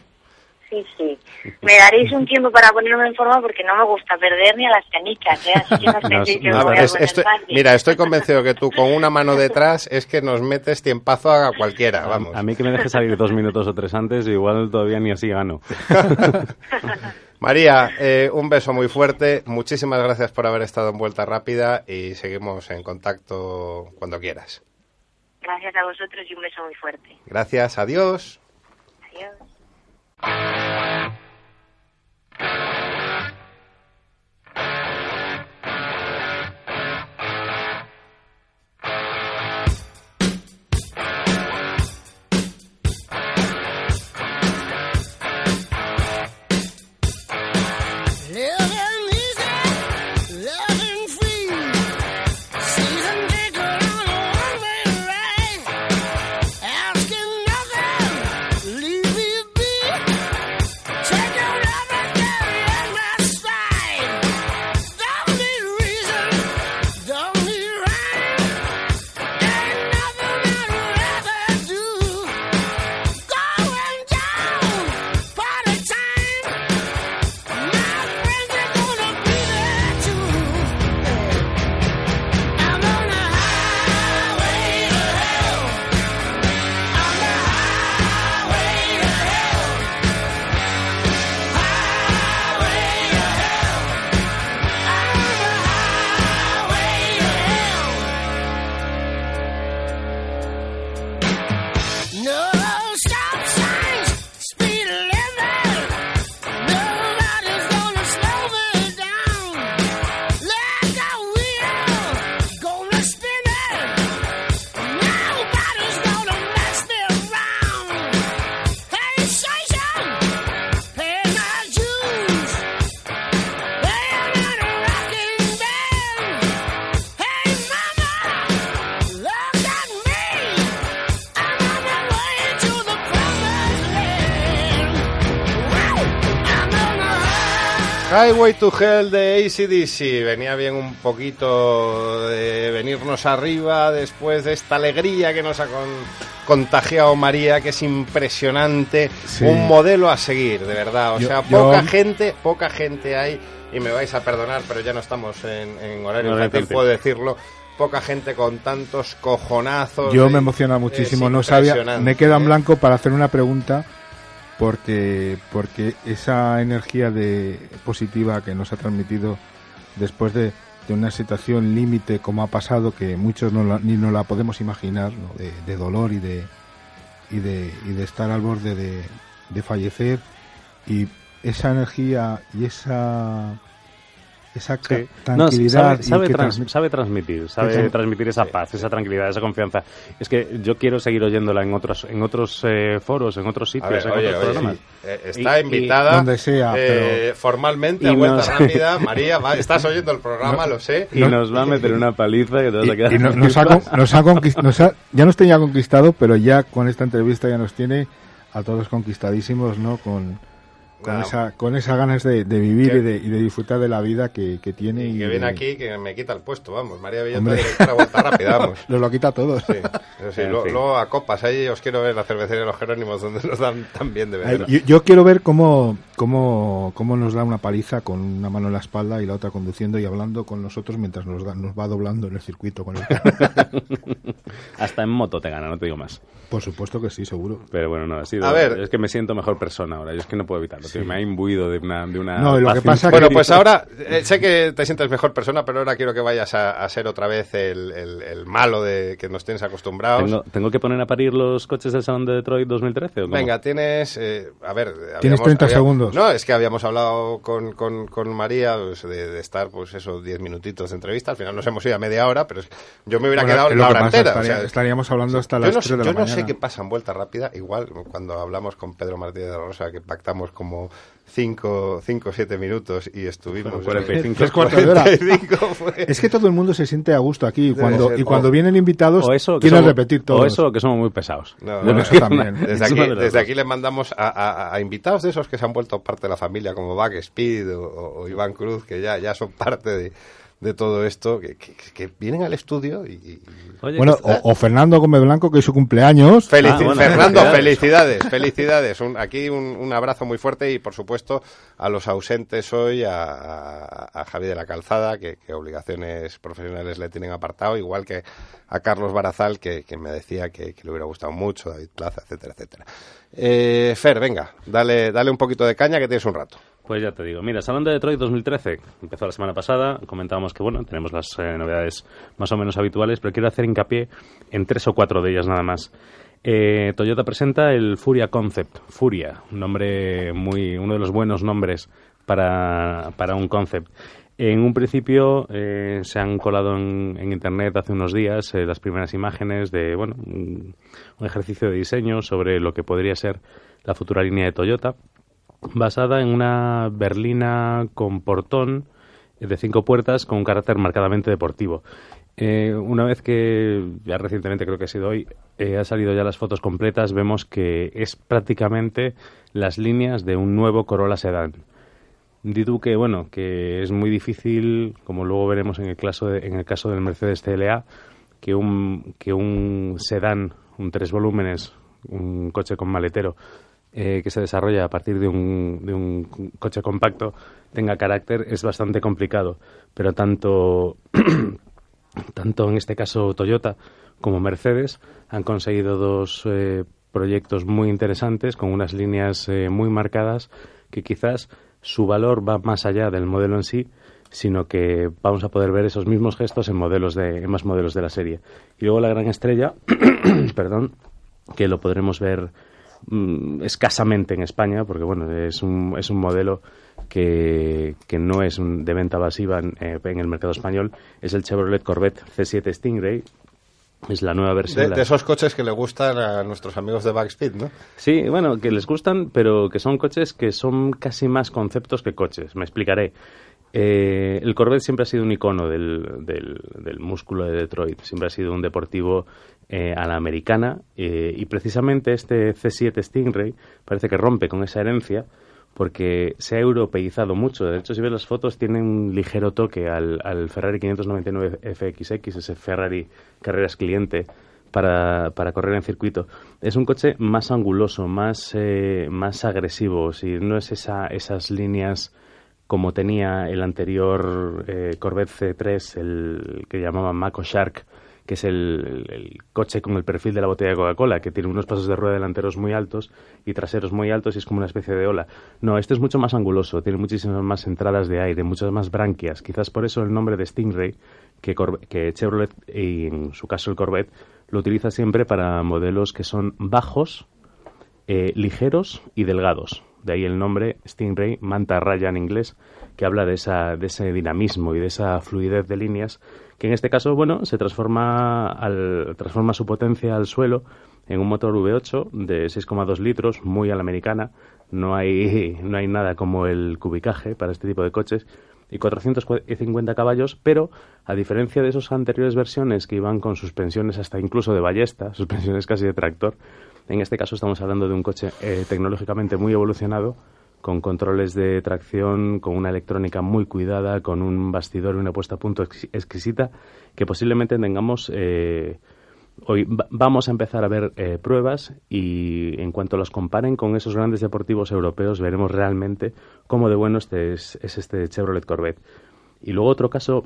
S4: Sí, sí. Me daréis un tiempo para ponerme en forma porque no me gusta perder ni a las canicas, ¿eh? Así que no penséis que me
S2: no,
S4: voy a
S1: Es-
S4: poner
S1: estoy-
S4: fácil.
S1: mira, estoy convencido que tú con una mano detrás es que nos metes tiempazo a cualquiera, vamos.
S2: A mí que me deje salir dos minutos o tres antes, igual todavía ni así gano.
S1: María, eh, un beso muy fuerte. Muchísimas gracias por haber estado en Vuelta Rápida y seguimos en contacto cuando quieras.
S4: Gracias a vosotros y un beso muy fuerte.
S1: Gracias. Adiós.
S5: Thank you.
S1: Highway to Hell de ACDC. Venía bien un poquito de venirnos arriba después de esta alegría que nos ha con- contagiado María, que es impresionante.
S3: Sí.
S1: Un modelo a seguir, de verdad. O
S3: Yo-
S1: sea,
S3: yo-
S1: poca gente, poca gente hay, y me vais a perdonar, pero ya no estamos en, en horario
S2: Horario
S1: infantil, puedo decirlo. Poca gente con tantos cojonazos.
S3: Yo me emociona muchísimo, no sabía, me queda en
S1: ¿eh?
S3: blanco para hacer una pregunta porque porque esa energía de positiva que nos ha transmitido después de, de una situación límite como ha pasado que muchos no la- ni nos la podemos imaginar de, de dolor y de y de y de estar al borde de, de fallecer y esa energía y esa esa
S2: Sí. No,
S3: tranquilidad
S2: sabe, sabe
S3: y que
S2: trans- sabe transmitir, sabe
S3: Sí.
S2: transmitir esa paz, esa tranquilidad, esa confianza. Es que yo quiero seguir oyéndola en otros, en otros eh, foros, en otros sitios,
S1: ver,
S2: en
S1: oye,
S2: otros
S1: oye,
S2: programas.
S1: sí. Eh, está
S2: Y-
S1: invitada
S3: Donde sea,
S1: eh, formalmente
S2: y
S1: a vuelta
S2: nos-
S1: rápida. María, va- estás oyendo el programa, lo sé.
S2: Y nos va a meter una paliza que te vas a quedar.
S3: Y, y no- nos, ha, nos ha nos ha- ya nos tenía conquistado, pero ya con esta entrevista ya nos tiene a todos conquistadísimos, ¿no? Con, con,
S1: No.
S3: esa, con esa ganas de, de vivir y de, y de disfrutar de la vida que, que tiene.
S1: Y
S3: Y
S1: que
S3: de-
S1: viene aquí que me quita el puesto, vamos. María Villota,
S3: Hombre.
S1: directora de vuelta rápida, vamos.
S3: Nos lo quita a todos.
S1: Sí, lo- luego a copas, ahí os quiero ver la cervecería de los Jerónimos, donde nos dan tan bien de beber.
S3: Yo, yo quiero ver cómo, cómo, cómo nos da una paliza con una mano en la espalda y la otra conduciendo y hablando con nosotros mientras nos, da- nos va doblando en el circuito con el
S2: Hasta en moto te gana, no te digo más.
S3: Por supuesto que sí, seguro.
S2: Pero bueno, no, ha sido.
S1: A ver.
S2: Es que me siento mejor persona ahora. Yo es que no puedo evitarlo. tío, Me ha imbuido de una. De una
S3: No, lo que pasa
S1: Bueno,
S3: que-
S1: pues ahora eh, sé que te sientes mejor persona, pero ahora quiero que vayas a, a ser otra vez el, el- el malo de que nos tienes acostumbrados.
S2: ¿Tengo, ¿Tengo que poner a parir los coches del Salón de Detroit 2013? ¿o cómo?
S1: Venga, tienes. eh, a ver.
S3: Tienes 30 segundos.
S1: No, es que habíamos hablado con, con, con María pues, de, de estar, pues eso, 10 minutitos de entrevista. Al final nos hemos ido a media hora, pero yo me hubiera
S3: Bueno,
S1: quedado la hora
S3: pasa,
S1: entera. o
S3: estaría-
S1: sea,
S3: estaríamos hablando hasta las
S1: no,
S3: 3 de la
S1: yo no
S3: mañana.
S1: Sé qué pasa en vuelta rápida. Igual cuando hablamos con Pedro Martínez de la Rosa, que pactamos como 5 o 7 minutos y estuvimos.
S2: Fueron 45.
S3: Tres cuartos de hora.
S1: 45 fue-
S3: Es que todo el mundo se siente a gusto aquí y cuando,
S1: ser.
S3: y cuando
S1: O-
S3: vienen invitados
S2: eso,
S3: quieren
S2: somos-
S3: repetir todo.
S2: O eso, que somos muy pesados.
S1: No,
S3: Bueno,
S1: no,
S3: eso también.
S1: Desde
S2: Es
S1: aquí, desde
S2: dos.
S1: aquí le mandamos a, a- a invitados de esos que se han vuelto parte de la familia, como Back Speed o, o- o Iván Cruz, que ya, ya son parte de, de todo esto, que, que- que vienen al estudio y... y-
S2: Oye,
S3: Bueno, o, o Fernando Gómez Blanco, que es su cumpleaños.
S1: Felici-
S2: Ah, bueno,
S1: Fernando,
S2: felicidades.
S1: felicidades, felicidades. Un- aquí un, un abrazo muy fuerte y, por supuesto, a los ausentes hoy, a, a, a Javi de la Calzada, que, que obligaciones profesionales le tienen apartado, igual que a Carlos Barazal, que, que me decía que, que le hubiera gustado mucho, David Plaza, etcétera, etcétera. Eh, Fer, venga, dale, dale un poquito de caña que tienes un rato.
S2: Pues ya te digo, mira, Salón de Detroit 2013 empezó la semana pasada, comentábamos que bueno, tenemos las eh, novedades más o menos habituales, pero quiero hacer hincapié en tres o cuatro de ellas nada más. Eh, Toyota presenta el Furia Concept, Furia, un nombre muy, uno de los buenos nombres para, para un concept. En un principio eh, se han colado en, en internet hace unos días las primeras imágenes de bueno un ejercicio de diseño sobre lo que podría ser la futura línea de Toyota basada en una berlina con portón de cinco puertas con un carácter marcadamente deportivo. Eh, una vez que, ya recientemente creo que ha sido hoy, eh, ha salido ya las fotos completas, vemos que es prácticamente las líneas de un nuevo Corolla Sedan. Di tú que, bueno, que es muy difícil, como luego veremos en el caso, de- en el caso del Mercedes CLA, que un, que un sedán, un tres volúmenes, un coche con maletero, eh, que se desarrolla a partir de un, de un coche compacto, tenga carácter, es bastante complicado. Pero tanto, tanto en este caso Toyota como Mercedes han conseguido dos eh, proyectos muy interesantes con unas líneas eh, muy marcadas que quizás su valor va más allá del modelo en sí, sino que vamos a poder ver esos mismos gestos en modelos de en más modelos de la serie. Y luego la gran estrella, perdón, que lo podremos ver mm, escasamente en España, porque bueno, es un, es un modelo que, que no es un- de venta masiva en, eh, en el mercado español, es el Chevrolet Corvette C7 Stingray. Es la nueva versión.
S1: De,
S2: la-
S1: de esos coches que le gustan a nuestros amigos de Backspeed, ¿no?
S2: Sí, bueno, que les gustan, pero que son coches que son casi más conceptos que coches. Me explicaré. Eh, el Corvette siempre ha sido un icono del, del, del músculo de Detroit. Siempre ha sido un deportivo eh, a la americana. eh, y precisamente este C7 Stingray parece que rompe con esa herencia porque se ha europeizado mucho. De hecho, si ves las fotos, tiene un ligero toque al, al Ferrari 599 FXX, ese Ferrari carreras cliente para, para correr en circuito. Es un coche más anguloso, más, eh, más agresivo, si no es esa, esas líneas como tenía el anterior eh, Corvette C3, el que llamaban Mako Shark, que es el, coche con el perfil de la botella de Coca-Cola, que tiene unos pasos de rueda delanteros muy altos y traseros muy altos y es como una especie de ola. No, este es mucho más anguloso, tiene muchísimas más entradas de aire, muchas más branquias. Quizás por eso el nombre de Stingray, que, que Chevrolet, y en su caso el Corvette, lo utiliza siempre para modelos que son bajos, eh, ligeros y delgados. De ahí el nombre Stingray, manta raya en inglés, que habla de, esa, de ese dinamismo y de esa fluidez de líneas, que en este caso, bueno, se transforma, al, transforma su potencia al suelo en un motor V8 de 6,2 litros, muy a la americana. No hay, no hay nada como el cubicaje para este tipo de coches. Y 450 caballos, pero a diferencia de esas anteriores versiones que iban con suspensiones hasta incluso de ballesta, suspensiones casi de tractor, en este caso estamos hablando de un coche eh, tecnológicamente muy evolucionado, con controles de tracción, con una electrónica muy cuidada, con un bastidor y una puesta a punto exqui- exquisita, que posiblemente tengamos... eh, Hoy va- vamos a empezar a ver eh, pruebas y en cuanto los comparen con esos grandes deportivos europeos veremos realmente cómo de bueno este es, es este Chevrolet Corvette. Y luego otro caso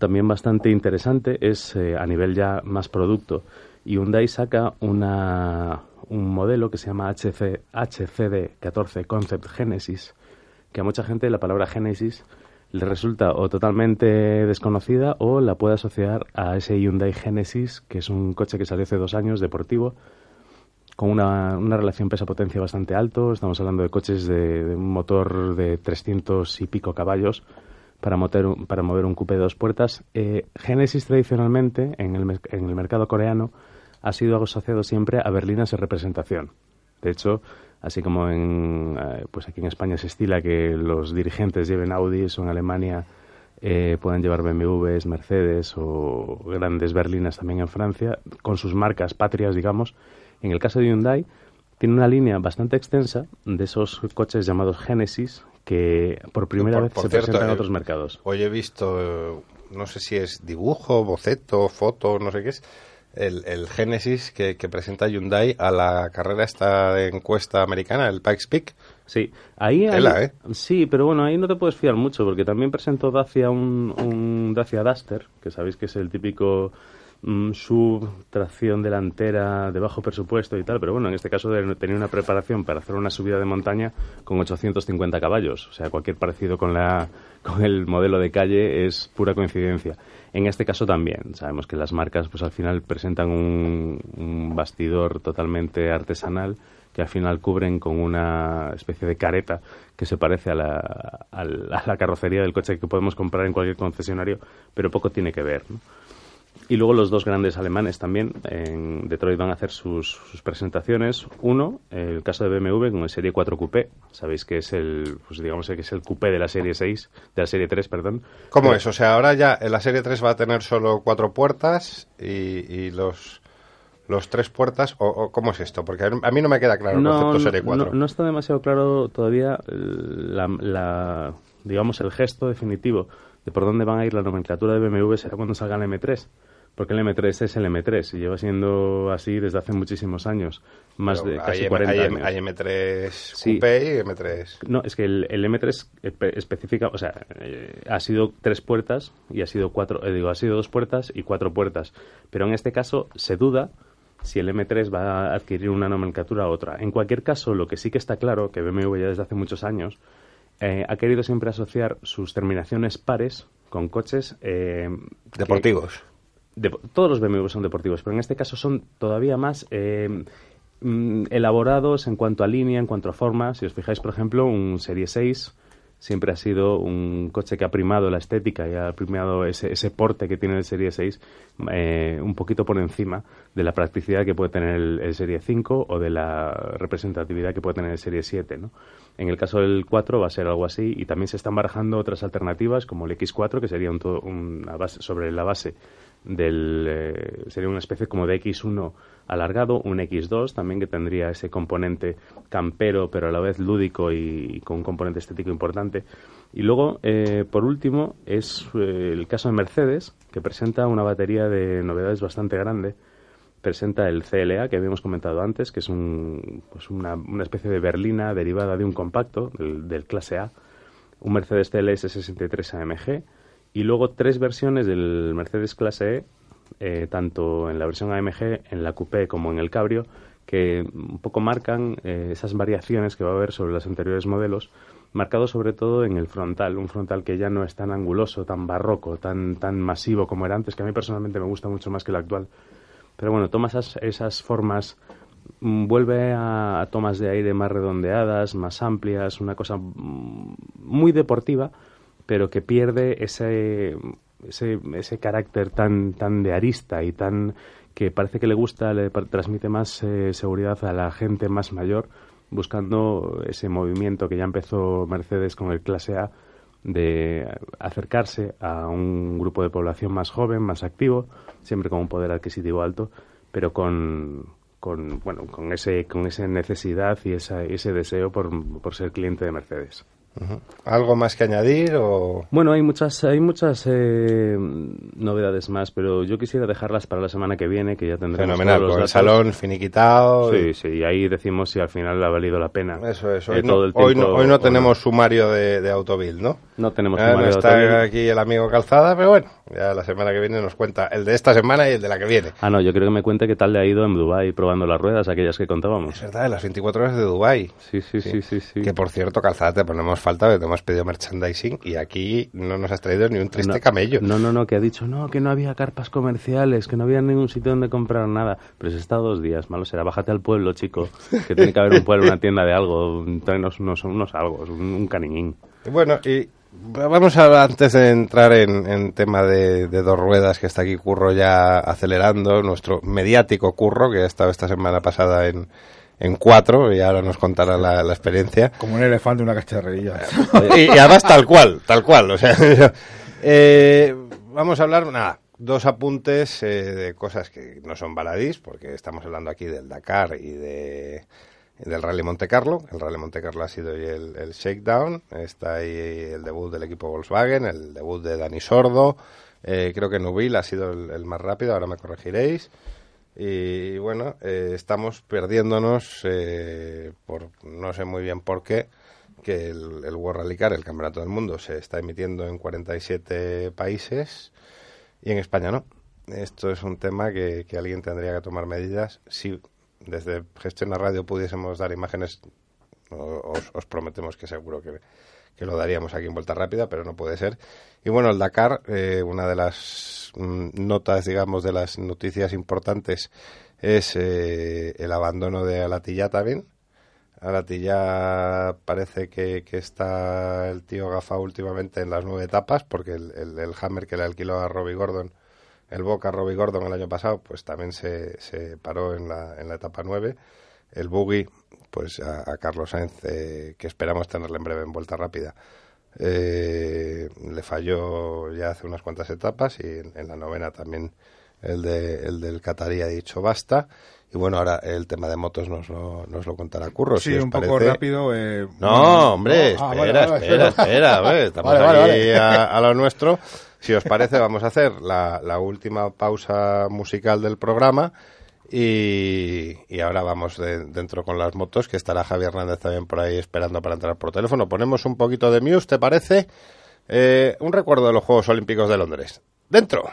S2: también bastante interesante es eh, a nivel ya más producto. Hyundai saca una, un modelo que se llama HC, HCD14 Concept Genesis, que a mucha gente la palabra Genesis le resulta o totalmente desconocida o la puede asociar a ese Hyundai Genesis, que es un coche que salió hace dos años, deportivo, con una, una relación peso-potencia bastante alto. Estamos hablando de coches de, de un motor de 300 y pico caballos para, mover un- para mover un coupé de dos puertas. Eh, Genesis tradicionalmente en el, en el mercado coreano ha sido asociado siempre a berlinas de representación. De hecho, así como en, eh, pues aquí en España se estila que los dirigentes lleven Audis o en Alemania eh, puedan llevar BMWs, Mercedes o grandes berlinas también en Francia, con sus marcas patrias, digamos. En el caso de Hyundai, tiene una línea bastante extensa de esos coches llamados Genesis que por primera
S1: Por-
S2: vez
S1: por
S2: se
S1: cierto,
S2: presentan en
S1: eh,
S2: otros mercados.
S1: Hoy he visto, eh, no sé si es dibujo, boceto, foto, no sé qué es, el, el Génesis que, que presenta Hyundai a la carrera esta de encuesta americana, el Pikes Peak.
S2: Sí, ahí hay-
S1: ¿eh?
S2: Sí, pero bueno, ahí no te puedes fiar mucho porque también presentó Dacia un, un Dacia Duster, que sabéis que es el típico mm, sub tracción delantera de bajo presupuesto y tal, pero bueno, en este caso tenía una preparación para hacer una subida de montaña con 850 caballos, o sea, cualquier parecido con la con el modelo de calle es pura coincidencia. En este caso también, sabemos que las marcas pues al final presentan un, un bastidor totalmente artesanal que al final cubren con una especie de careta que se parece a la, a la- a la carrocería del coche que podemos comprar en cualquier concesionario, pero poco tiene que ver. ¿no? Y luego los dos grandes alemanes también en Detroit van a hacer sus, sus presentaciones. Uno, el caso de BMW con el Serie 4 Coupé. Sabéis que es el, pues digamos que es el Coupé de la Serie 6, de la Serie 3, perdón.
S1: ¿Cómo
S2: Pero-
S1: es? O sea, ahora ya la serie 3 va a tener solo cuatro puertas y, y los, los tres puertas, o, o ¿cómo es esto? Porque a mí no me queda claro el concepto serie 4.
S2: no- no está demasiado claro todavía la, la- digamos, el gesto definitivo de por dónde van a ir la nomenclatura de BMW será cuando salga el M3. Porque el M3 es el M3 y lleva siendo así desde hace muchísimos años. Más
S1: Pero
S2: de casi
S1: hay, M-
S2: 40
S1: hay,
S2: años.
S1: M- hay M3
S2: Sí.
S1: Coupé y M3.
S2: No, es que el, el M3 espe- especifica, o sea, eh, ha sido tres puertas y ha sido cuatro, eh, digo, ha sido dos puertas y cuatro puertas. Pero en este caso se duda si el M3 va a adquirir una nomenclatura u otra. En cualquier caso, lo que sí que está claro, que BMW ya desde hace muchos años eh, ha querido siempre asociar sus terminaciones pares con coches eh, que-
S1: Deportivos.
S2: Todos los BMW son deportivos, pero en este caso son todavía más eh, mm, elaborados en cuanto a línea, en cuanto a forma. Si os fijáis, por ejemplo, un Serie 6 siempre ha sido un coche que ha primado la estética y ha primado ese, porte que tiene el Serie 6 eh, un poquito por encima de la practicidad que puede tener el, Serie 5 o de la representatividad que puede tener el Serie 7. ¿no? En el caso del 4 va a ser algo así y también se están barajando otras alternativas como el X4 que sería un una base, sobre la base del eh, sería una especie como de X1 alargado, un X2 también que tendría ese componente campero pero a la vez lúdico y, con un componente estético importante. Y luego, eh, por último, es eh, el caso de Mercedes, que presenta una batería de novedades bastante grande. Presenta el CLA, que habíamos comentado antes, que es un, pues una, especie de berlina derivada de un compacto, del, del clase A, un Mercedes CLS 63 AMG, y luego tres versiones del Mercedes clase E, eh, tanto en la versión AMG, en la Coupé como en el Cabrio, que un poco marcan eh, esas variaciones que va a haber sobre los anteriores modelos, marcado sobre todo en el frontal, un frontal que ya no es tan anguloso, tan barroco, tan, tan masivo como era antes, que a mí personalmente me gusta mucho más que el actual. Pero bueno, toma esas, esas formas, mm, vuelve a, a tomas de aire más redondeadas, más amplias, una cosa mm, muy deportiva, pero que pierde ese, ese, ese carácter tan, tan de arista y tan que parece que le gusta, le transmite más eh, seguridad a la gente más mayor, buscando ese movimiento que ya empezó Mercedes con el clase A de acercarse a un grupo de población más joven, más activo, siempre con un poder adquisitivo alto, pero con, con bueno, con ese, con esa necesidad y esa, ese deseo por, por ser cliente de Mercedes.
S1: ¿Algo más que añadir o...?
S2: Bueno, hay muchas, hay muchas eh, novedades más, pero yo quisiera dejarlas para la semana que viene, que ya tendremos
S1: Fenomenal,
S2: todos
S1: con el
S2: los
S1: salón finiquitado.
S2: Sí, sí, y ahí decimos si al final ha valido la pena.
S1: Eso es.
S2: Eh,
S1: Hoy,
S2: todo
S1: no,
S2: el
S1: hoy,
S2: tiempo
S1: no, hoy no tenemos sumario de, de Autovil, ¿no?
S2: No tenemos
S1: no
S2: sumario de
S1: está
S2: Autovil.
S1: aquí el amigo Calzada, pero bueno, ya la semana que viene nos cuenta el de esta semana y el de la que viene.
S2: Ah, no, yo creo que me cuente qué tal le ha ido en Dubái probando las ruedas, aquellas que
S1: Es
S2: contábamos.
S1: verdad, de las 24 horas de Dubái.
S2: Sí, sí, sí, sí, sí.
S1: Que por cierto, Calzada, te ponemos falta, que te hemos pedido merchandising y aquí no nos has traído ni un triste
S2: no,
S1: camello.
S2: No, no, no, que ha dicho no, que no había carpas comerciales, que no había ningún sitio donde comprar nada. Pero se está dos días, malo será. Bájate al pueblo, chico. Que tiene que haber un pueblo, una tienda de algo. Tráenos unos, unos algo, un, un caniñín.
S1: Bueno, y vamos a, antes de entrar en, en tema de, de dos ruedas, que está aquí Curro ya acelerando, nuestro mediático Curro, que ha estado esta semana pasada en, en cuatro, y ahora nos contará la, la experiencia.
S3: Como un elefante una cacharrería.
S1: y, y además tal cual, tal cual. O sea, eh, vamos a hablar, nada, dos apuntes eh, de cosas que no son baladís, porque estamos hablando aquí del Dakar y de del Rally Monte Carlo. El Rally Monte Carlo ha sido hoy el, el shakedown. Está ahí el debut del equipo Volkswagen, el debut de Dani Sordo. Eh, creo que Nubil ha sido el, más rápido, ahora me corregiréis. Y bueno, eh, estamos perdiéndonos eh, por no sé muy bien por qué que el, el World Rally Car, el Campeonato del Mundo, se está emitiendo en 47 países y en España no. Esto es un tema que, que alguien tendría que tomar medidas. Si desde Gestión a Radio pudiésemos dar imágenes, os, os prometemos que seguro que, que lo daríamos aquí en Vuelta Rápida, pero no puede ser. Y bueno, el Dakar, eh, una de las mm, notas, digamos, de las noticias importantes es eh, el abandono de Alatilla también. Alatilla parece que, que está el tío Gafa últimamente en las nueve etapas, porque el, el, el Hammer que le alquiló a Robbie Gordon, el Boca Robbie Gordon el año pasado, pues también se, se paró en la, en la etapa nueve. El Buggy, pues a, a Carlos Sainz, eh, que esperamos tenerle en breve en vuelta rápida, eh, le falló ya hace unas cuantas etapas y en, en la novena también el, de, el del Qatarí ha dicho basta. Y bueno, ahora el tema de motos nos lo, nos lo contará Curro.
S3: Sí,
S1: si
S3: un poco
S1: parece.
S3: rápido. eh,
S1: No,
S3: bueno,
S1: hombre,
S3: no, ah,
S1: espera,
S3: vale, vale,
S1: espera, espera, a ver, estamos
S3: Vale,
S1: aquí. A, a lo nuestro. Si os parece, vamos a hacer la, la última pausa musical del programa y, y ahora vamos de- dentro con las motos, que estará Javier Hernández también por ahí esperando para entrar por teléfono. Ponemos un poquito de Muse, ¿te parece? Eh, un recuerdo de los Juegos Olímpicos de Londres. ¡Dentro!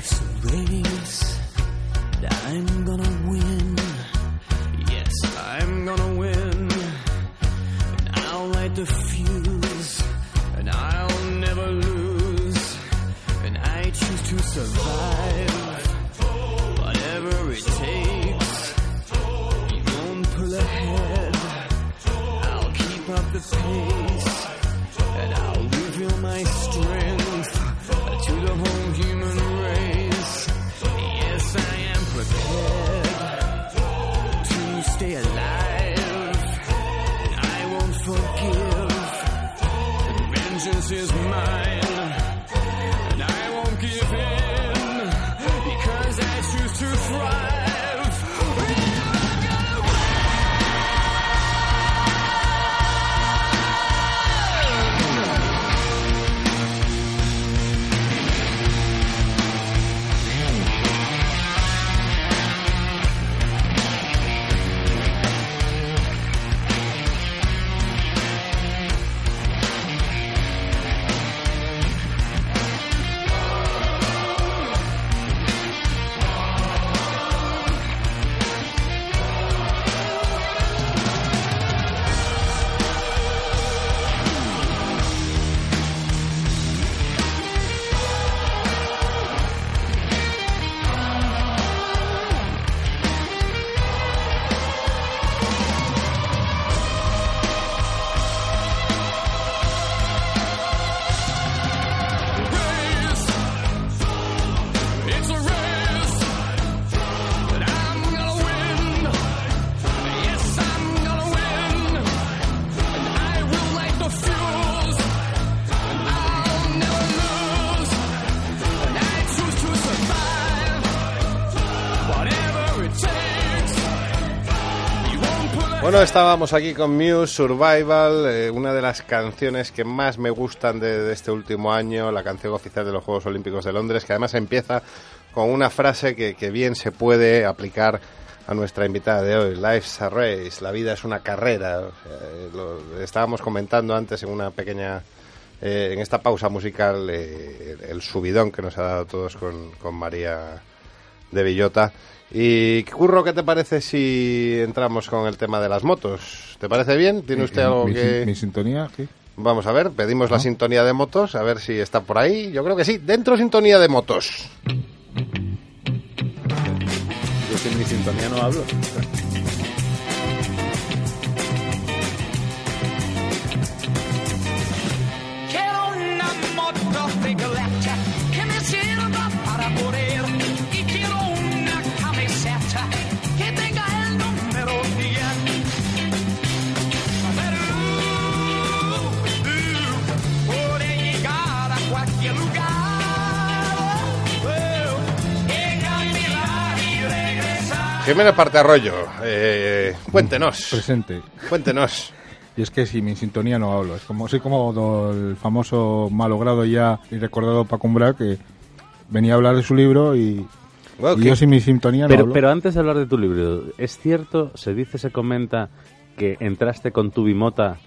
S6: Life's a race.
S1: Bueno, estábamos aquí con Muse Survival, eh, una de las canciones que más me gustan de, este último año, la canción oficial de los Juegos Olímpicos de Londres, que además empieza con una frase que, bien se puede aplicar a nuestra invitada de hoy, Life's a race, la vida es una carrera. Lo estábamos comentando antes en una pequeña, eh, en esta pausa musical, eh, el subidón que nos ha dado todos con, con María de Villota. Y Curro, ¿qué te parece si entramos con el tema de las motos? ¿Te parece bien? ¿Tiene usted
S3: Eh,
S1: algo
S3: mi,
S1: que...?
S3: mi sintonía, ¿qué?
S1: Vamos a ver, pedimos la sintonía de motos, a ver si está por ahí. Yo creo que sí, dentro sintonía de motos.
S2: Yo sin mi sintonía no hablo.
S7: Regresar.
S1: Jiménez Parte Arroyo, eh, cuéntenos,
S3: Presente.
S1: cuéntenos.
S3: Y es que si mi sintonía no hablo. Es como, soy como el famoso malogrado ya y recordado Paco Umbral que venía a hablar de su libro y,
S1: Bueno,
S3: y
S1: ¿qué-
S3: yo sin mi sintonía no
S2: Pero,
S3: hablo.
S2: pero antes de hablar de tu libro, ¿es cierto, se dice, se comenta que entraste con tu bimota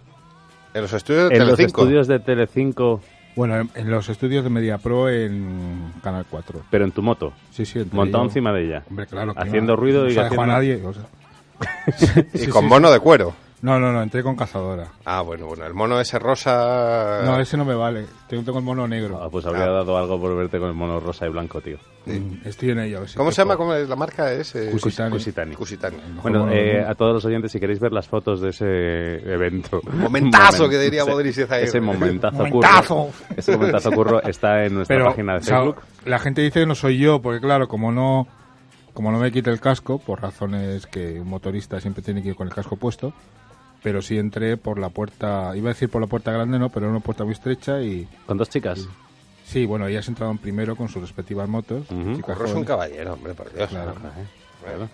S1: En los estudios de
S2: en los estudios de Telecinco,
S3: Bueno, en, en los estudios de MediaPro en Canal 4.
S2: pero en tu moto,
S3: Sí, sí.
S2: montado
S3: yo.
S2: encima de ella?
S3: Hombre, claro. que
S2: haciendo
S3: no-
S2: ruido
S3: no
S2: y
S3: se dejó a
S2: haciendo-
S3: nadie. o sea.
S1: Y
S3: Sí,
S1: con
S3: sí,
S1: mono de cuero.
S3: No, no, no, entré con cazadora.
S1: Ah, bueno, bueno, el mono ese rosa...
S3: No, ese no me vale. Tengo, tengo el mono negro.
S2: Ah, pues habría dado algo por verte con el mono rosa y blanco, tío.
S3: Mm, Estoy en ello. a ver si
S1: ¿Cómo
S3: te
S1: se llama?
S3: puedo-
S1: ¿Cómo es la marca? Es, eh,
S3: Cusitani.
S2: Cusitani.
S1: Cusitani.
S2: Bueno,
S3: mono
S2: eh, a todos los oyentes, si queréis ver las fotos de ese evento.
S1: Momentazo, que diría Modric Izaguirre.
S2: Ese momentazo,
S3: Momentazo.
S2: curro. Ese momentazo curro está en nuestra
S3: Pero
S2: página de
S3: o sea,
S2: Facebook.
S3: la gente dice que no soy yo, porque claro, como no como no me quite el casco, por razones que un motorista siempre tiene que ir con el casco puesto, pero sí entré por la puerta, iba a decir por la puerta grande, no, pero era una puerta muy estrecha y
S2: Con dos chicas.
S3: sí, bueno, ellas entraron primero con sus respectivas motos, chicas
S1: Curro es un caballero, hombre, por Dios.
S3: Claro.
S2: Claro.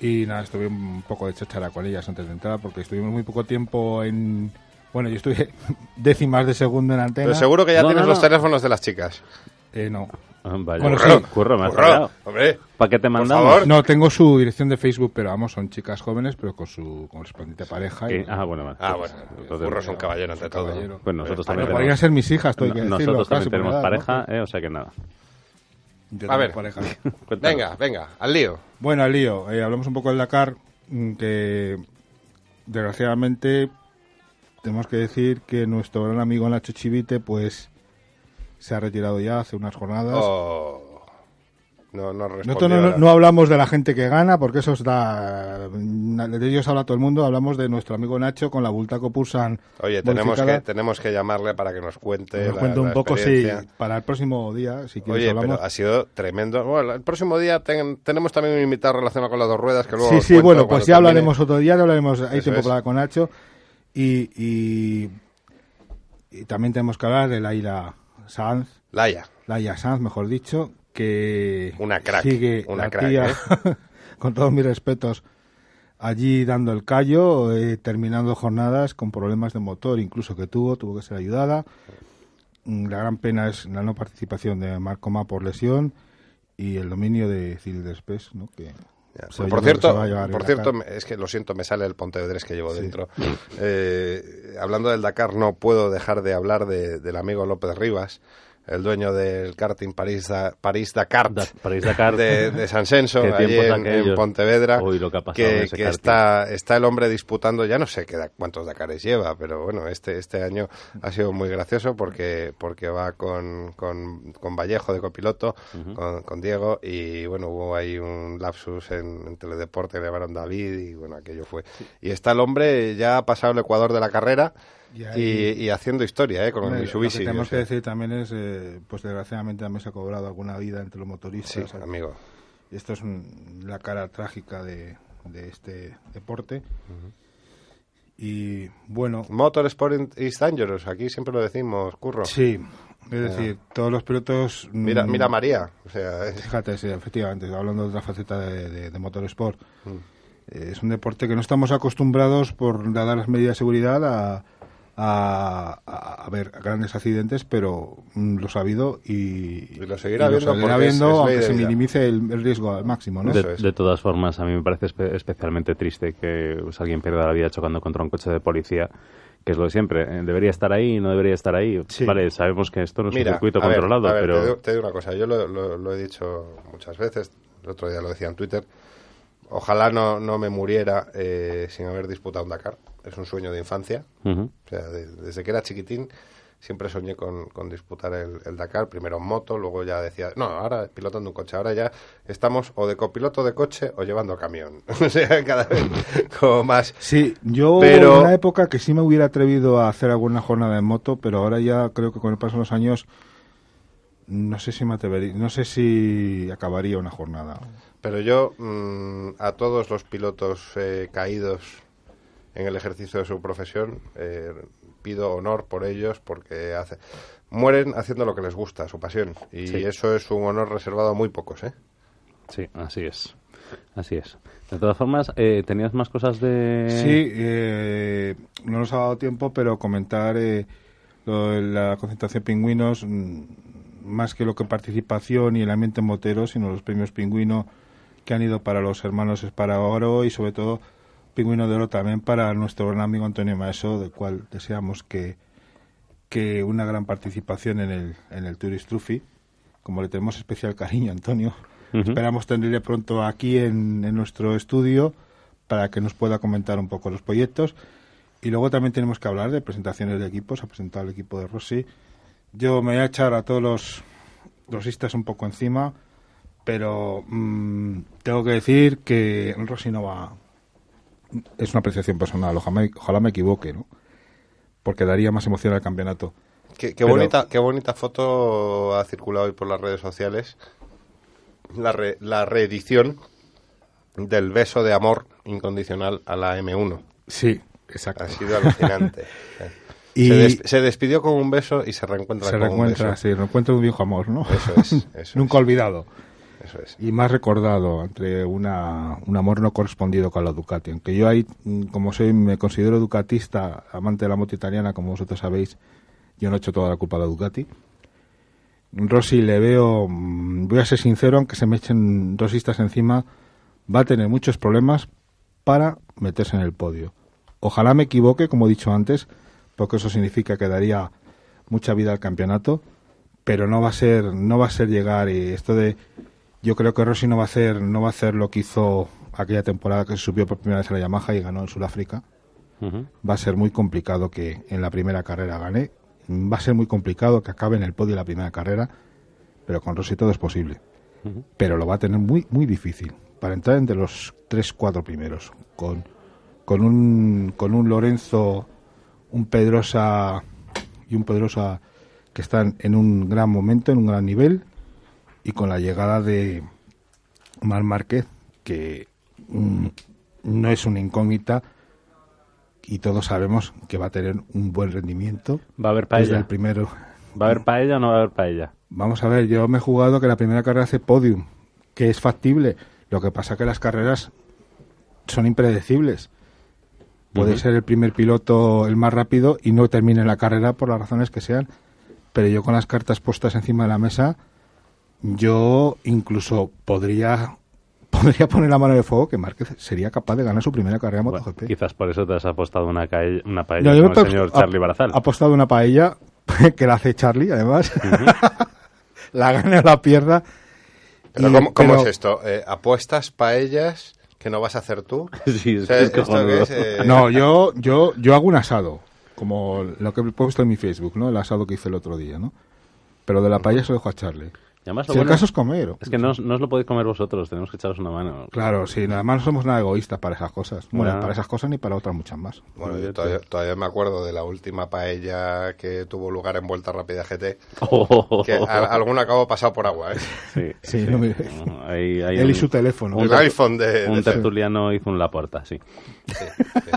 S3: y nada, estuve un poco de cháchara con ellas antes de entrar, porque estuvimos muy poco tiempo en... Bueno, yo estuve décimas de segundo en antena.
S1: Pero seguro que ya
S2: No,
S1: tienes
S2: no,
S1: los
S2: no.
S1: teléfonos de las chicas.
S3: Eh, no.
S2: Ah.
S3: Bueno,
S2: curro,
S3: sí.
S2: curro, me has
S1: Curro,
S2: fallado.
S1: hombre.
S2: ¿Para qué te mandamos?
S3: No, tengo su dirección de Facebook, pero vamos, son chicas jóvenes, pero con su correspondiente pareja. y-
S2: Ah, bueno, vale.
S1: Ah, bueno,
S2: entonces,
S1: Curro es un caballero ante todo.
S3: caballero.
S2: Pues nosotros también tenemos,
S3: podrían ser mis hijas, que
S2: no- nosotros también tenemos
S3: edad, ¿no?
S2: pareja, eh, o sea que nada.
S1: A ver.
S3: pareja.
S1: Venga, venga, al lío.
S3: Bueno, al lío. eh, hablamos un poco del Dakar, mm, que desgraciadamente tenemos que decir que nuestro gran amigo Nacho Chivite, pues se ha retirado ya hace unas jornadas.
S1: Oh, no, no
S3: Nosotros no, no-
S1: la-
S3: no hablamos de la gente que gana, porque eso está. De ellos habla todo el mundo. Hablamos de nuestro amigo Nacho con la Bultaco Pulsan.
S1: Oye, tenemos que, tenemos que llamarle para que nos cuente.
S3: Nos cuenta un
S1: la
S3: poco, sí, para el próximo día, si quieres
S1: Oye,
S3: hablamos.
S1: pero ha sido tremendo. Bueno, el próximo día ten- tenemos también un invitado relacionado con las dos ruedas que luego
S3: Sí, sí, bueno, pues ya
S1: termine.
S3: hablaremos otro día, ya hablaremos, hay
S1: Eso
S3: tiempo
S1: es.
S3: para hablar con Nacho. Y, y, y también tenemos que hablar de Laila Sanz,
S1: Laia,
S3: Laia Sanz, mejor dicho, que
S1: Una crack,
S3: sigue
S1: una
S3: la
S1: crack,
S3: tía,
S1: ¿eh?
S3: con todos mis respetos, allí dando el callo, eh, terminando jornadas con problemas de motor, incluso que tuvo, tuvo que ser ayudada. Mm, La gran pena es la no participación de Marco Ma por lesión y el dominio de Cyril Despes, ¿no? que
S1: Ya. por cierto, por cierto,
S3: Dakar.
S1: es que lo siento, me sale el Pontevedrés que llevo dentro. Eh, hablando del Dakar, no puedo dejar de hablar de- del amigo López Rivas, el dueño del karting París, Da- París Dakar,
S2: Da- París Dakar.
S1: de, de San Senso,
S2: Qué
S1: allí en, Pontevedra,
S2: Uy, lo que ha
S1: que, está, está el hombre disputando, ya no sé qué, cuántos Dakares lleva, pero bueno, este, este año ha sido muy gracioso porque, porque va con, con, con Vallejo de copiloto, con, con Diego, y bueno, hubo ahí un lapsus en, en Teledeporte, le llamaron David, y bueno, aquello fue. Y está el hombre, ya ha pasado el Ecuador de la carrera,
S3: Y
S1: y,
S3: ahí-
S1: y haciendo historia, ¿eh? Con el Mitsubishi.
S3: Lo que tenemos
S1: o sea.
S3: que decir también es, eh, pues desgraciadamente también se ha cobrado alguna vida entre los
S1: Sí,
S3: motoristas.
S1: amigo.
S3: Y esto es un- la cara trágica de, de este deporte. Y bueno,
S1: Motorsport is dangerous, aquí siempre lo decimos, curro.
S3: sí, es decir, todos los pilotos...
S1: Mira,
S3: mm,
S1: mira María, o sea, es-
S3: Fíjate, sí, efectivamente, hablando de otra faceta de, de, de motorsport.
S1: Mm.
S3: Eh, es un deporte que no estamos acostumbrados, por dadas las medidas de seguridad, a, a, a- a ver grandes accidentes, pero mm, los ha habido y,
S1: Y lo seguirá
S3: y
S1: habiendo es-
S3: aunque se minimice el, el riesgo al máximo, ¿no?
S2: De,
S1: es.
S2: de todas formas, a mí me parece espe- especialmente triste que pues, alguien pierda la vida chocando contra un coche de policía, que es lo de siempre. eh, Debería estar ahí, no debería estar ahí.
S3: Sí.
S2: Vale, sabemos que esto no es
S1: Mira,
S2: un circuito
S1: a ver,
S2: controlado,
S1: a ver,
S2: pero
S1: te, digo, te digo una cosa, yo lo, lo- lo he dicho muchas veces, el otro día lo decía en Twitter, ojalá no, no me muriera eh, sin haber disputado un Dakar, es un sueño de infancia, o sea, de- desde que era chiquitín siempre soñé con, con disputar el, el Dakar, primero en moto, luego ya decía, no, ahora pilotando un coche, ahora ya estamos o de copiloto de coche o llevando camión, o sea, cada vez como más...
S3: Sí, yo
S1: Pero-
S3: en una época que sí me hubiera atrevido a hacer alguna jornada en moto, pero ahora ya creo que con el paso de los años no sé si me atrevería, no sé si acabaría una jornada.
S1: Pero yo mm, a todos los pilotos eh, caídos en el ejercicio de su profesión eh, pido honor por ellos porque hace, mueren haciendo lo que les gusta, su pasión. Y
S2: Sí.
S1: eso es un honor reservado a muy pocos, ¿eh?
S2: sí, así es. Así es. De todas formas, eh, ¿tenías más cosas de...?
S3: Sí, eh, no nos ha dado tiempo, pero comentar eh, lo de la concentración pingüinos, mm, más que lo que participación y el ambiente motero, sino los premios pingüino que han ido para los hermanos Esparagoro y sobre todo pingüino de oro también para nuestro gran amigo Antonio Maeso, del cual deseamos que, que una gran participación en el, en el Tourist Trophy, como le tenemos especial cariño a Antonio. Esperamos tenerle pronto aquí en, en nuestro estudio para que nos pueda comentar un poco los proyectos. Y luego también tenemos que hablar de presentaciones de equipos. Ha presentado el equipo de Rossi. Yo me voy a echar a todos los rosistas un poco encima, pero mm, tengo que decir que Rossi no va. Es una apreciación personal, ojalá me, ojalá me equivoque, ¿no? Porque daría más emoción al campeonato.
S1: Qué, qué
S3: Pero-
S1: bonita, qué bonita foto ha circulado hoy por las redes sociales. La, re- la reedición del beso de amor incondicional a la M1.
S3: Sí, exacto.
S1: Ha sido alucinante.
S3: Y-
S1: se, des- se despidió con un beso y se reencuentra
S3: Se
S1: con
S3: reencuentra,
S1: un beso.
S3: sí, reencuentra un viejo amor, ¿no?
S1: Eso es, eso
S3: Nunca
S1: es.
S3: olvidado. Y más recordado entre una, un amor no correspondido con la Ducati. Aunque yo ahí, mm, como soy, me considero ducatista, amante de la moto italiana, como vosotros sabéis, yo no he hecho toda la culpa a la Ducati. Rossi le veo, mm, voy a ser sincero, aunque se me echen rosistas encima, va a tener muchos problemas para meterse en el podio. Ojalá me equivoque, como he dicho antes, porque eso significa que daría mucha vida al campeonato, pero no va a ser, no va a ser llegar y esto de yo creo que Rossi no va a hacer, no va a hacer lo que hizo aquella temporada que subió por primera vez a la Yamaha y ganó en Sudáfrica. Va a ser muy complicado que en la primera carrera gane. Va a ser muy complicado que acabe en el podio la primera carrera, pero con Rossi todo es posible. pero lo va a tener muy, muy difícil para entrar entre los tres, cuatro primeros. Con, con, un, con un Lorenzo, un Pedrosa y un Pedrosa que están en un gran momento, en un gran nivel, y con la llegada de Mar Márquez, que mm, no es una incógnita, y todos sabemos que va a tener un buen rendimiento.
S2: Va a haber
S3: Desde
S2: paella.
S3: el primero.
S2: ¿Va a haber paella o no va a haber paella?
S3: Vamos a ver, yo me he jugado que la primera carrera hace podium, que es factible. Lo que pasa que las carreras son impredecibles. Puede ser el primer piloto el más rápido y no termine la carrera por las razones que sean. Pero yo con las cartas puestas encima de la mesa, yo incluso podría podría poner la mano en el fuego que Márquez sería capaz de ganar su primera carrera en
S2: Bueno,
S3: MotoGP.
S2: quizás por eso te has apostado una, cae- una paella
S3: No, yo me
S2: con el señor Charlie Barazal.
S3: Ha apostado una paella que la hace Charlie, además. la gane o la pierda.
S1: Pero
S3: Y-
S1: ¿cómo, cómo
S3: pero-
S1: es esto? Eh, ¿Apuestas paellas que no vas a hacer tú?
S2: Sí, es
S1: O sea,
S2: que es
S1: ¿esto
S2: cojonudo.
S1: qué es? Eh,
S3: No, yo, yo, yo hago un asado, como lo que he puesto en mi Facebook, ¿no? El asado que hice el otro día, ¿no? Pero de la paella se lo dejo a Charlie.
S2: Y además lo
S3: Si el
S2: bueno
S3: caso es comer.
S2: es que no, os- no os lo podéis comer vosotros, tenemos que echaros una mano.
S3: Claro, sí, nada más no somos nada egoístas para esas cosas. Bueno, para esas cosas ni para otras muchas más.
S1: Bueno, yo todavía, todavía me acuerdo de la última paella que tuvo lugar en Vuelta Rápida GT,
S2: Oh,
S1: que a- alguno acabó pasado por agua, ¿eh?
S2: Sí,
S3: Sí, no me-
S2: Hay- hay
S3: Él y su teléfono.
S2: un
S1: El iPhone de...
S2: Un
S1: de-
S2: tertuliano hizo un Laporta, sí.
S1: Sí, sí.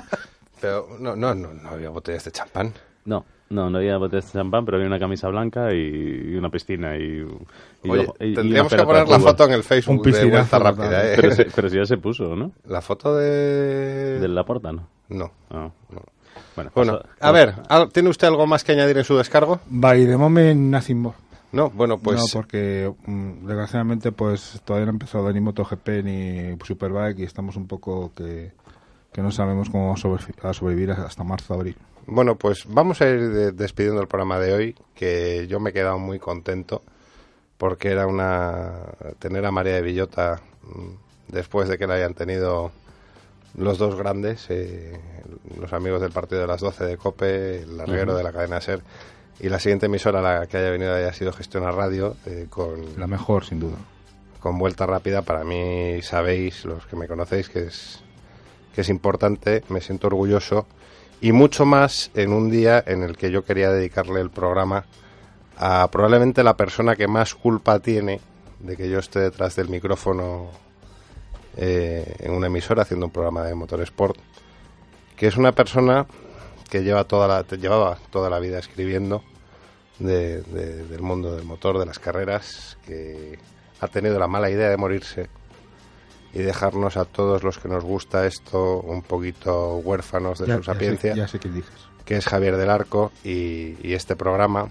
S1: Pero no, no, no, no había botellas de champán.
S2: No, no, no había botellas de champán, pero había una camisa blanca y, y una piscina y, y-
S1: Oye,
S2: y- y
S1: tendríamos que poner
S2: de
S1: la foto en el Facebook
S3: Un
S1: de
S3: piscinazo
S1: Vuelta. Rápida, ¿eh?
S2: Pero, si, pero si ya se puso, ¿no?
S1: La foto de...
S2: Del Laporta, ¿no?
S1: No.
S2: Ah. Bueno,
S1: Bueno,
S2: pasa-
S1: a ver, ¿al- ¿tiene usted algo más que añadir en su descargo?
S3: By the moment, nothing more.
S1: No, bueno, pues...
S3: no, porque mm, desgraciadamente pues todavía no ha empezado ni MotoGP ni Superbike y estamos un poco que, que no sabemos cómo vamos a sobrevivir hasta marzo, abril.
S1: Bueno, pues vamos a ir de- despidiendo el programa de hoy, que yo me he quedado muy contento porque era una tener a María de Villota mm, después de que la hayan tenido los dos grandes, eh, los amigos del partido de las 12 de Cope, el larguero de la cadena Ser y la siguiente emisora a la que haya venido haya sido Gestionar Radio eh, con
S3: La mejor, sin duda.
S1: con vuelta rápida. Para mí, sabéis, los que me conocéis, que es, que es importante, me siento orgulloso. Y mucho más en un día en el que yo quería dedicarle el programa a probablemente la persona que más culpa tiene de que yo esté detrás del micrófono eh, en una emisora haciendo un programa de motorsport, que es una persona que lleva toda llevaba toda la vida escribiendo de- de- del mundo del motor, de las carreras, que ha tenido la mala idea de morirse y dejarnos a todos los que nos gusta esto un poquito huérfanos de
S3: Ya-
S1: su
S3: ya sé-
S1: sapiencia,
S3: Ya sé qué dices.
S1: que es Javier del Arco y, y este programa,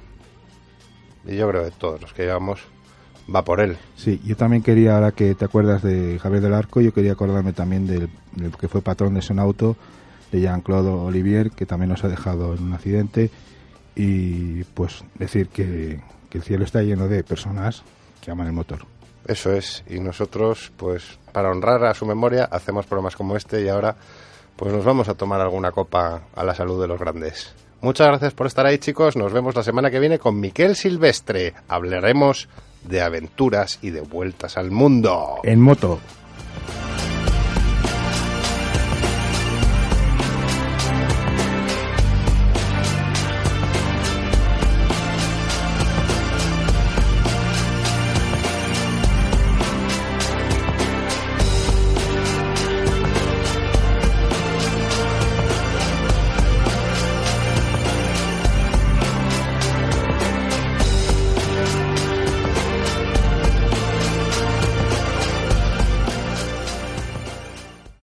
S1: y yo creo que todos los que llevamos, va por él.
S3: Sí, yo también quería, ahora que te acuerdas de Javier del Arco, yo quería acordarme también del, del que fue patrón de Sonauto, de Jean-Claude Olivier, que también nos ha dejado en un accidente. Y pues decir que, que el cielo está lleno de personas que aman el motor.
S1: Eso es, y nosotros, pues, para honrar a su memoria, hacemos programas como este y ahora, pues nos vamos a tomar alguna copa a la salud de los grandes. Muchas gracias por estar ahí, chicos. Nos vemos la semana que viene con Miquel Silvestre. Hablaremos de aventuras y de vueltas al mundo.
S3: En moto.